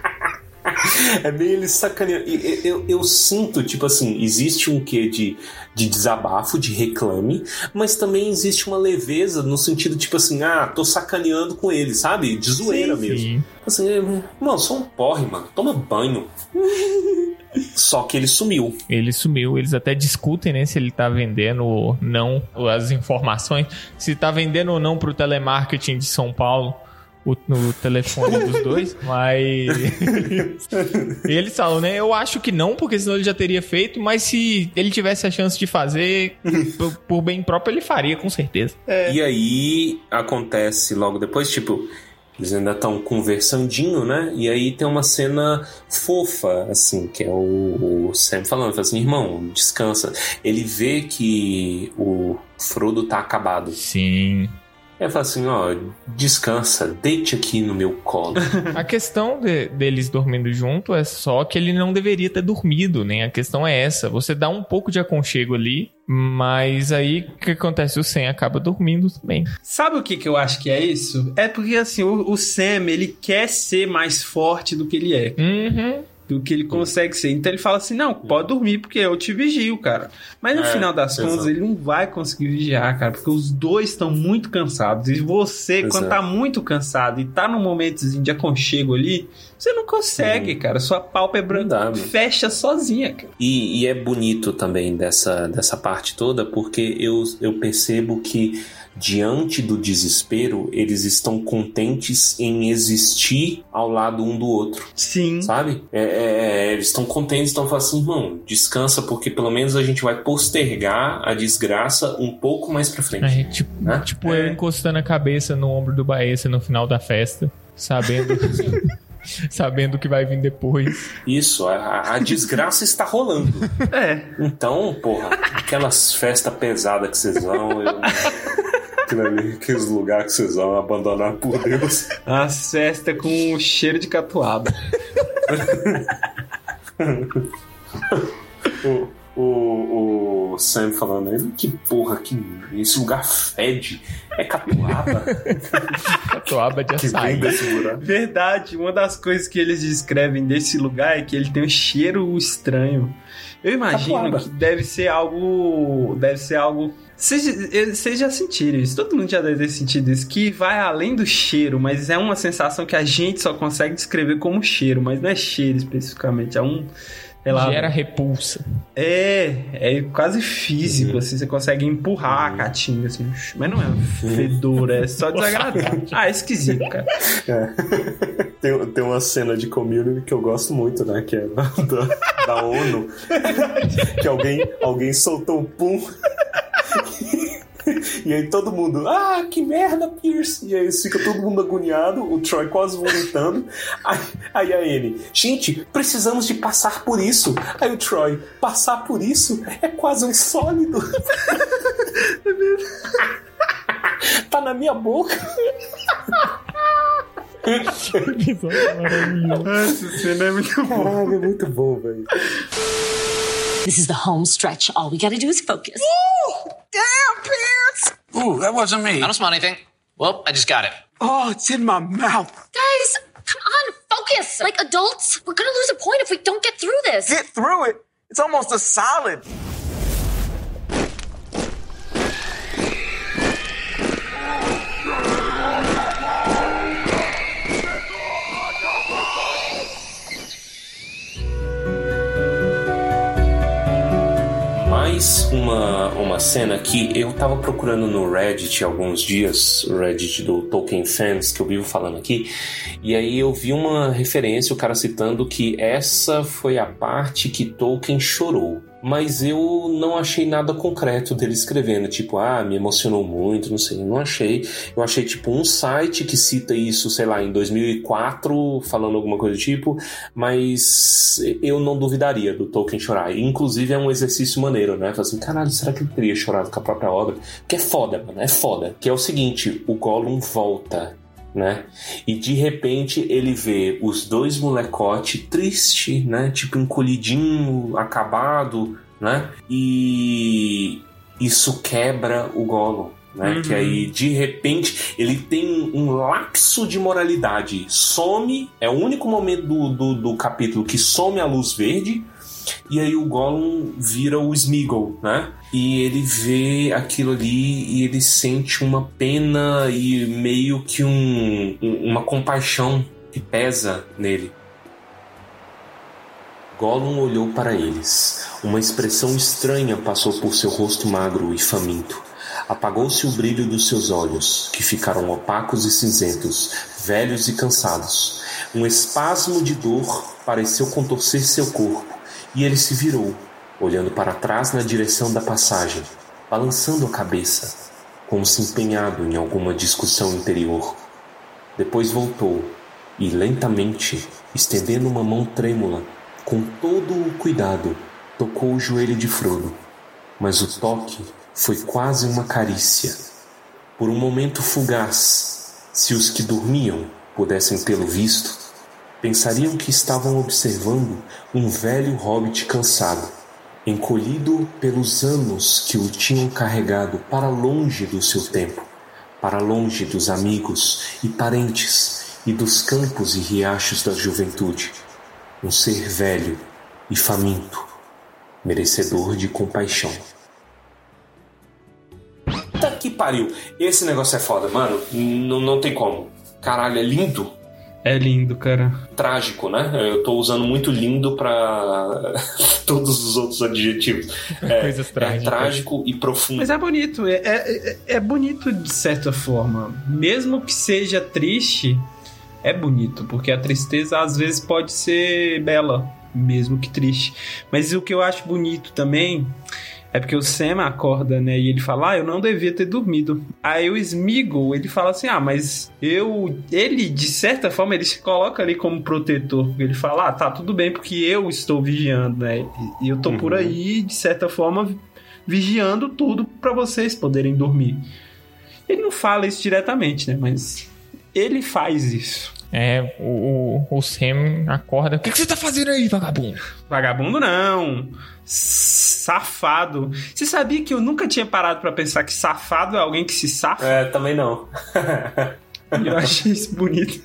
<laughs> É meio ele sacaneando. Eu, eu, eu sinto, tipo assim, existe um quê de, de desabafo, de reclame, mas também existe uma leveza no sentido, tipo assim, ah, tô sacaneando com ele, sabe? De zoeira Sim, mesmo. Sim. Assim, mano, só um porre, mano. Toma banho. <laughs> Só que ele sumiu. Ele sumiu, eles até discutem, né, se ele tá vendendo ou não as informações, se tá vendendo ou não pro telemarketing de São Paulo, o, no telefone dos <laughs> dois, mas e <laughs> eles falam, né, eu acho que não, porque senão ele já teria feito, mas se ele tivesse a chance de fazer, <laughs> por, por bem próprio ele faria, com certeza. E aí acontece logo depois, tipo, eles ainda estão conversandinho, né? E aí tem uma cena fofa, assim, que é o, o Sam falando, fala assim, irmão, descansa. Ele vê que o Frodo tá acabado. Sim. Eu falo assim, ó, descansa, deite aqui no meu colo. <laughs> A questão de- deles dormindo junto é só que ele não deveria ter dormido, né? A questão é essa. Você dá um pouco de aconchego ali, mas aí o que acontece? O Sam acaba dormindo também. Sabe o que, que eu acho que é isso? É porque assim, o, o Sam, ele quer ser mais forte do que ele é. Uhum. Do que ele consegue ser. Então ele fala assim: não, pode dormir, porque eu te vigio, cara. Mas no É, final das contas, ele não vai conseguir vigiar, cara, porque os dois estão muito cansados. E você, quando Exato. tá muito cansado e tá num momentozinho de aconchego ali, você não consegue, cara. Sua pálpebra dá, fecha sozinha, cara. E, e é bonito também dessa, dessa parte toda, porque eu, eu percebo que, diante do desespero, eles estão contentes em existir ao lado um do outro. Sim. Sabe? É, é, é, eles estão contentes, estão falando assim, irmão, descansa, porque pelo menos a gente vai postergar a desgraça um pouco mais pra frente. É, tipo, Né? tipo eu encostando a cabeça no ombro do Baessa no final da festa, sabendo. <laughs> sabendo o que vai vir depois. Isso, a, a desgraça está rolando. É. Então, porra, aquelas festas pesadas que vocês vão, eu... aquilo ali, aqueles lugares que vocês vão abandonar por Deus. A cesta com cheiro de catuaba. O, o, o Sam falando aí, que porra, que esse lugar fede. É catuaba Catuaba de açaí. Verdade, uma das coisas que eles descrevem desse lugar é que ele tem um cheiro estranho. Eu imagino Catuaba. que deve ser algo. Deve ser algo. Vocês já sentiram isso, todo mundo já deve ter sentido isso, que vai além do cheiro, mas é uma sensação que a gente só consegue descrever como cheiro, mas não é cheiro especificamente, é um. Sei lá, Gera repulsa. é, é quase físico, Uhum. assim, você consegue empurrar a caatinga, assim, mas não é fedor, é só desagradável. Ah, é esquisito, cara. Tem, tem uma cena de community que eu gosto muito, né? Que é da, <laughs> da, da ONU. que alguém, alguém soltou um pum. <laughs> E aí todo mundo, ah, que merda, Pierce! E aí fica todo mundo agoniado, o Troy quase vomitando. Aí, aí a Anne, gente, precisamos de passar por isso. Aí o Troy, passar por isso é quase um sólido. <laughs> tá na minha boca. Essa cena é muito boa. Caralho, é muito bom, velho. This is the home stretch. All we gotta do is focus. Ooh, damn pants! Ooh, that wasn't me. I don't smell anything. Well, I just got it. Oh, it's in my mouth. Guys, come on, focus. Like adults, we're gonna lose a point if we don't get through this. Get through it. It's almost a solid. Mais uma, uma cena que eu tava procurando no Reddit alguns dias, o Reddit do Tolkien Fans, que eu vivo falando aqui, e aí eu vi uma referência, o cara citando que essa foi a parte que Tolkien chorou. Mas eu não achei nada concreto dele escrevendo, tipo, ah, me emocionou muito, não sei, não achei. Eu achei, tipo, um site que cita isso, sei lá, em 2004, falando alguma coisa do tipo, mas eu não duvidaria do Tolkien chorar. Inclusive é um exercício maneiro, né? Falar assim, caralho, será que ele teria chorado com a própria obra? Que é foda, mano, é foda. Que é o seguinte, o Gollum volta, né? E de repente ele vê os dois molecote triste, né? Tipo encolhidinho, acabado, né? E isso quebra o Gollum. Né? Uhum. Que aí, de repente, ele tem um lapso de moralidade. Some, é o único momento do, do, do capítulo que some a luz verde, e aí o Gollum vira o Smeagol, né? E ele vê aquilo ali e ele sente uma pena e meio que um, um- uma compaixão que pesa nele. Gollum olhou para eles. Uma expressão estranha passou por seu rosto magro e faminto. Apagou-se o brilho dos seus olhos, que ficaram opacos e cinzentos, velhos e cansados. Um espasmo de dor pareceu contorcer seu corpo, e ele se virou, olhando para trás na direção da passagem, balançando a cabeça, como se empenhado em alguma discussão interior. Depois voltou e, lentamente, estendendo uma mão trêmula, com todo o cuidado, tocou o joelho de Frodo. Mas o toque foi quase uma carícia. Por um momento fugaz, se os que dormiam pudessem tê-lo visto, pensariam que estavam observando um velho hobbit cansado, encolhido pelos anos que o tinham carregado para longe do seu tempo, para longe dos amigos e parentes e dos campos e riachos da juventude. Um ser velho e faminto, merecedor de compaixão. Puta que pariu! Esse negócio é foda, mano. N não tem como. Caralho, é lindo. É lindo, cara. Trágico, né? Eu tô usando muito lindo pra <laughs> todos os outros adjetivos. <laughs> É, Coisas é trágicas. trágico e profundo. Mas é bonito, é, é, é bonito de certa forma. Mesmo que seja triste, é bonito, porque a tristeza às vezes pode ser bela, mesmo que triste. Mas o que eu acho bonito também é porque o Sam acorda, né? E ele fala: Ah, eu não devia ter dormido. Aí o Smeagol, ele fala assim: Ah, mas eu. Ele, de certa forma, ele se coloca ali como protetor. Ele fala: Ah, tá, tudo bem, porque eu estou vigiando, né? E eu tô por Uhum. aí, de certa forma, vigiando tudo para vocês poderem dormir. Ele não fala isso diretamente, né? Mas ele faz isso. É, o, o, o Sam acorda. O que, que você tá fazendo aí, vagabundo? Vagabundo não. Safado. Você sabia que eu nunca tinha parado pra pensar que safado é alguém que se safa? É, também não. E <laughs> eu achei isso bonito.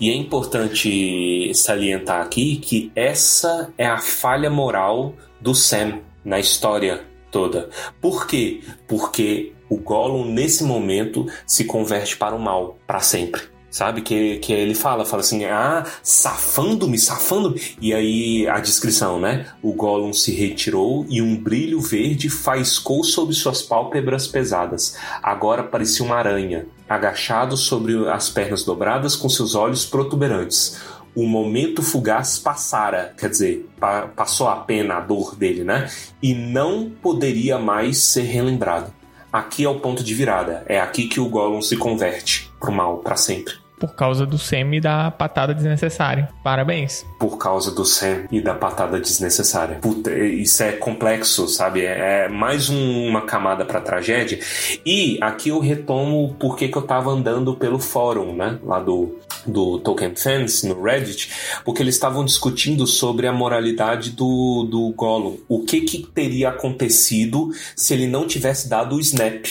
E é importante salientar aqui que essa é a falha moral do Sam na história toda. Por quê? Porque o Gollum, nesse momento, se converte para o mal, para sempre. Sabe? Que, que ele fala, fala assim, ah, safando-me, safando-me. E aí a descrição, né? O Gollum se retirou e um brilho verde faiscou sobre suas pálpebras pesadas. Agora parecia uma aranha, agachado sobre as pernas dobradas com seus olhos protuberantes. O momento fugaz passara, quer dizer, pa- passou a pena, a dor dele, né? E não poderia mais ser relembrado. Aqui é o ponto de virada. É aqui que o Gollum se converte pro mal, para sempre. Por causa do Sam e da patada desnecessária. Parabéns. por causa do Sam e da patada desnecessária. Puta, isso é complexo, sabe? É, é mais um- uma camada pra tragédia. E aqui eu retomo por que que eu tava andando pelo fórum, né? Lá do, do Tolkien Fans, no Reddit, porque eles estavam discutindo sobre a moralidade do, do Gollum. O que que teria acontecido se ele não tivesse dado o snap,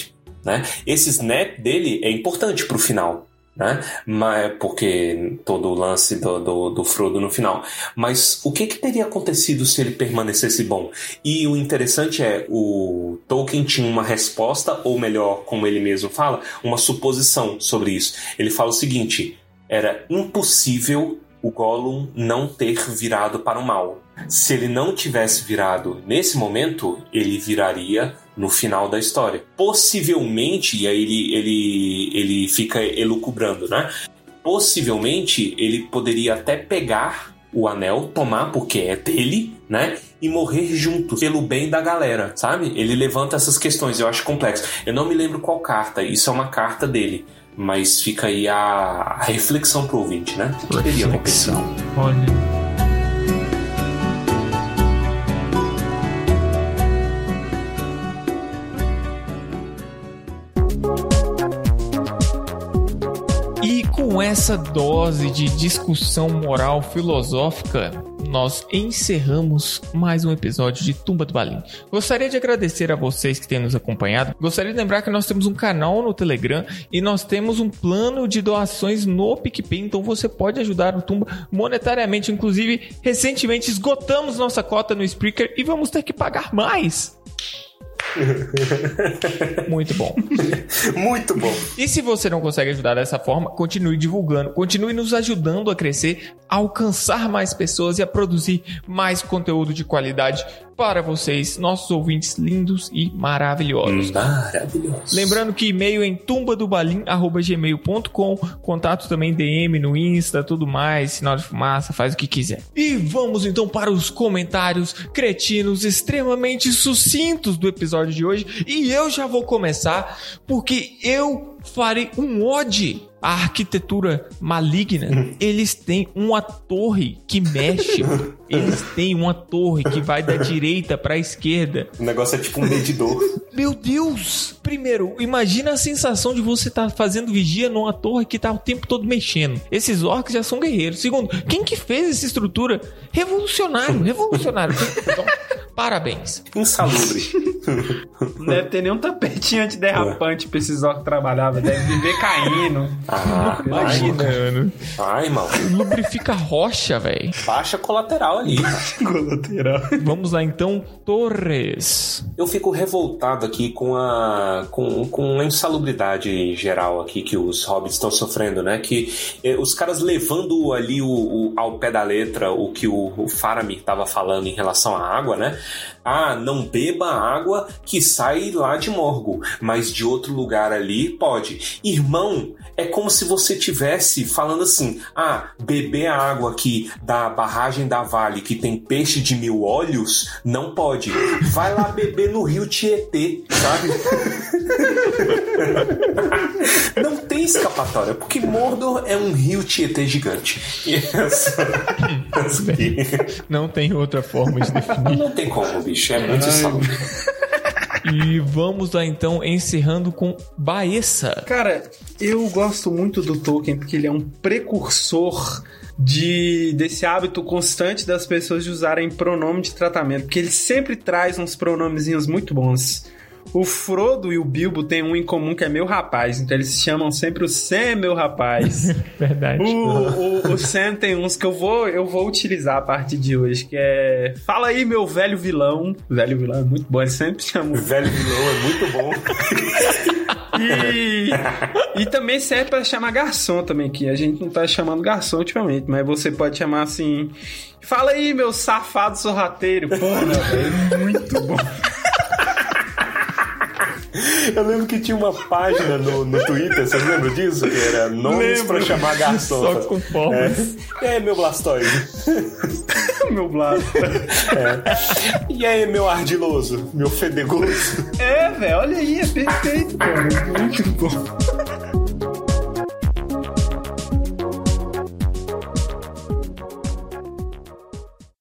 né? Esse snap dele é importante pro final né? Mas, porque todo o lance do, do, do Frodo no final. Mas o que, que teria acontecido se ele permanecesse bom? E o interessante é, o Tolkien tinha uma resposta, ou melhor, como ele mesmo fala, uma suposição sobre isso. Ele fala o seguinte: era impossível o Gollum não ter virado para o mal. Se ele não tivesse virado nesse momento, ele viraria no final da história. Possivelmente, e aí ele, ele, ele fica elucubrando, né? Possivelmente ele poderia até pegar o anel, tomar porque é dele, né? E morrer junto, pelo bem da galera, sabe? Ele levanta essas questões, eu acho complexo. Eu não me lembro qual carta, isso é uma carta dele. Mas fica aí a, reflexão pro ouvinte, né? O que teria acontecido? Olha. Essa dose de discussão moral filosófica, nós encerramos mais um episódio de Tumba do Balim. Gostaria de agradecer a vocês que têm nos acompanhado. Gostaria de lembrar que nós temos um canal no Telegram e nós temos um plano de doações no PicPay, então você pode ajudar o Tumba monetariamente. Inclusive, recentemente esgotamos nossa cota no Spreaker e vamos ter que pagar mais. <laughs> Muito bom. Muito bom. E se você não consegue ajudar dessa forma, continue divulgando, continue nos ajudando a crescer, a alcançar mais pessoas e a produzir mais conteúdo de qualidade para vocês, nossos ouvintes lindos e maravilhosos. Maravilhoso. Lembrando que e-mail em tumbadobalim.gmail.com, contato também DM no Insta, tudo mais, sinal de fumaça, faz o que quiser. E vamos então para os comentários cretinos extremamente sucintos do episódio de hoje. E eu já vou começar porque eu farei um ode à arquitetura maligna. Eles têm uma torre que mexe. <laughs> Eles têm uma torre que vai da direita pra esquerda. O negócio é tipo um medidor. <laughs> Meu Deus! Primeiro, imagina a sensação de você estar fazendo vigia numa torre que tá o tempo todo mexendo. Esses orcs já são guerreiros. Segundo, quem que fez essa estrutura? Revolucionário, <laughs> revolucionário. Então, parabéns. Insalubre. Não deve ter nenhum tapetinho antiderrapante pra esses orcs trabalhar, deve viver caindo. Ah, Imagina, mano. Ai, irmão. Lubrifica rocha, velho. Baixa colateral ali. <laughs> Colateral. Vamos lá então, Torres. Eu fico revoltado aqui com a com, com a insalubridade geral aqui que os hobbits estão sofrendo, né? Que eh, os caras levando ali o, o- ao pé da letra o que o, o Faramir estava falando em relação à água, né? Ah, não beba a água que sai lá de Morgo, mas de outro lugar ali pode. Irmão, é como se você tivesse falando assim: ah, beber a água aqui da barragem da Vale que tem peixe de mil olhos, não pode. Vai lá beber no rio Tietê, sabe? <laughs> Não tem escapatória, porque Mordor é um rio Tietê gigante. Essa, <laughs> Não tem outra forma de definir. não tem como, bicho. É muito insalubre. <laughs> E vamos lá então, encerrando com Baessa. Cara, eu gosto muito do Tolkien porque ele é um precursor de desse hábito constante das pessoas de usarem pronome de tratamento, porque ele sempre traz uns pronomezinhos muito bons. O Frodo e o Bilbo têm um em comum que é meu rapaz, então eles se chamam sempre o Sam, meu rapaz. <laughs> Verdade. O, o, o Sam tem uns que eu vou, eu vou utilizar a partir de hoje, que é. Fala aí, meu velho vilão. Velho vilão é muito bom, ele sempre chama. O velho vilão é muito bom. <laughs> E, e também serve pra chamar garçom também, que a gente não tá chamando garçom ultimamente, mas você pode chamar assim. Fala aí, meu safado sorrateiro. Porra, velho, muito bom. <laughs> Eu lembro que tinha uma página no, no Twitter, vocês lembram disso? Que era nomes Lembro. pra chamar garçom. Só com formas. É, é meu Blastoise. <laughs> meu blasto. E aí, meu ardiloso? Meu fedegoso? É, velho, olha aí, é perfeito, cara. Muito bom.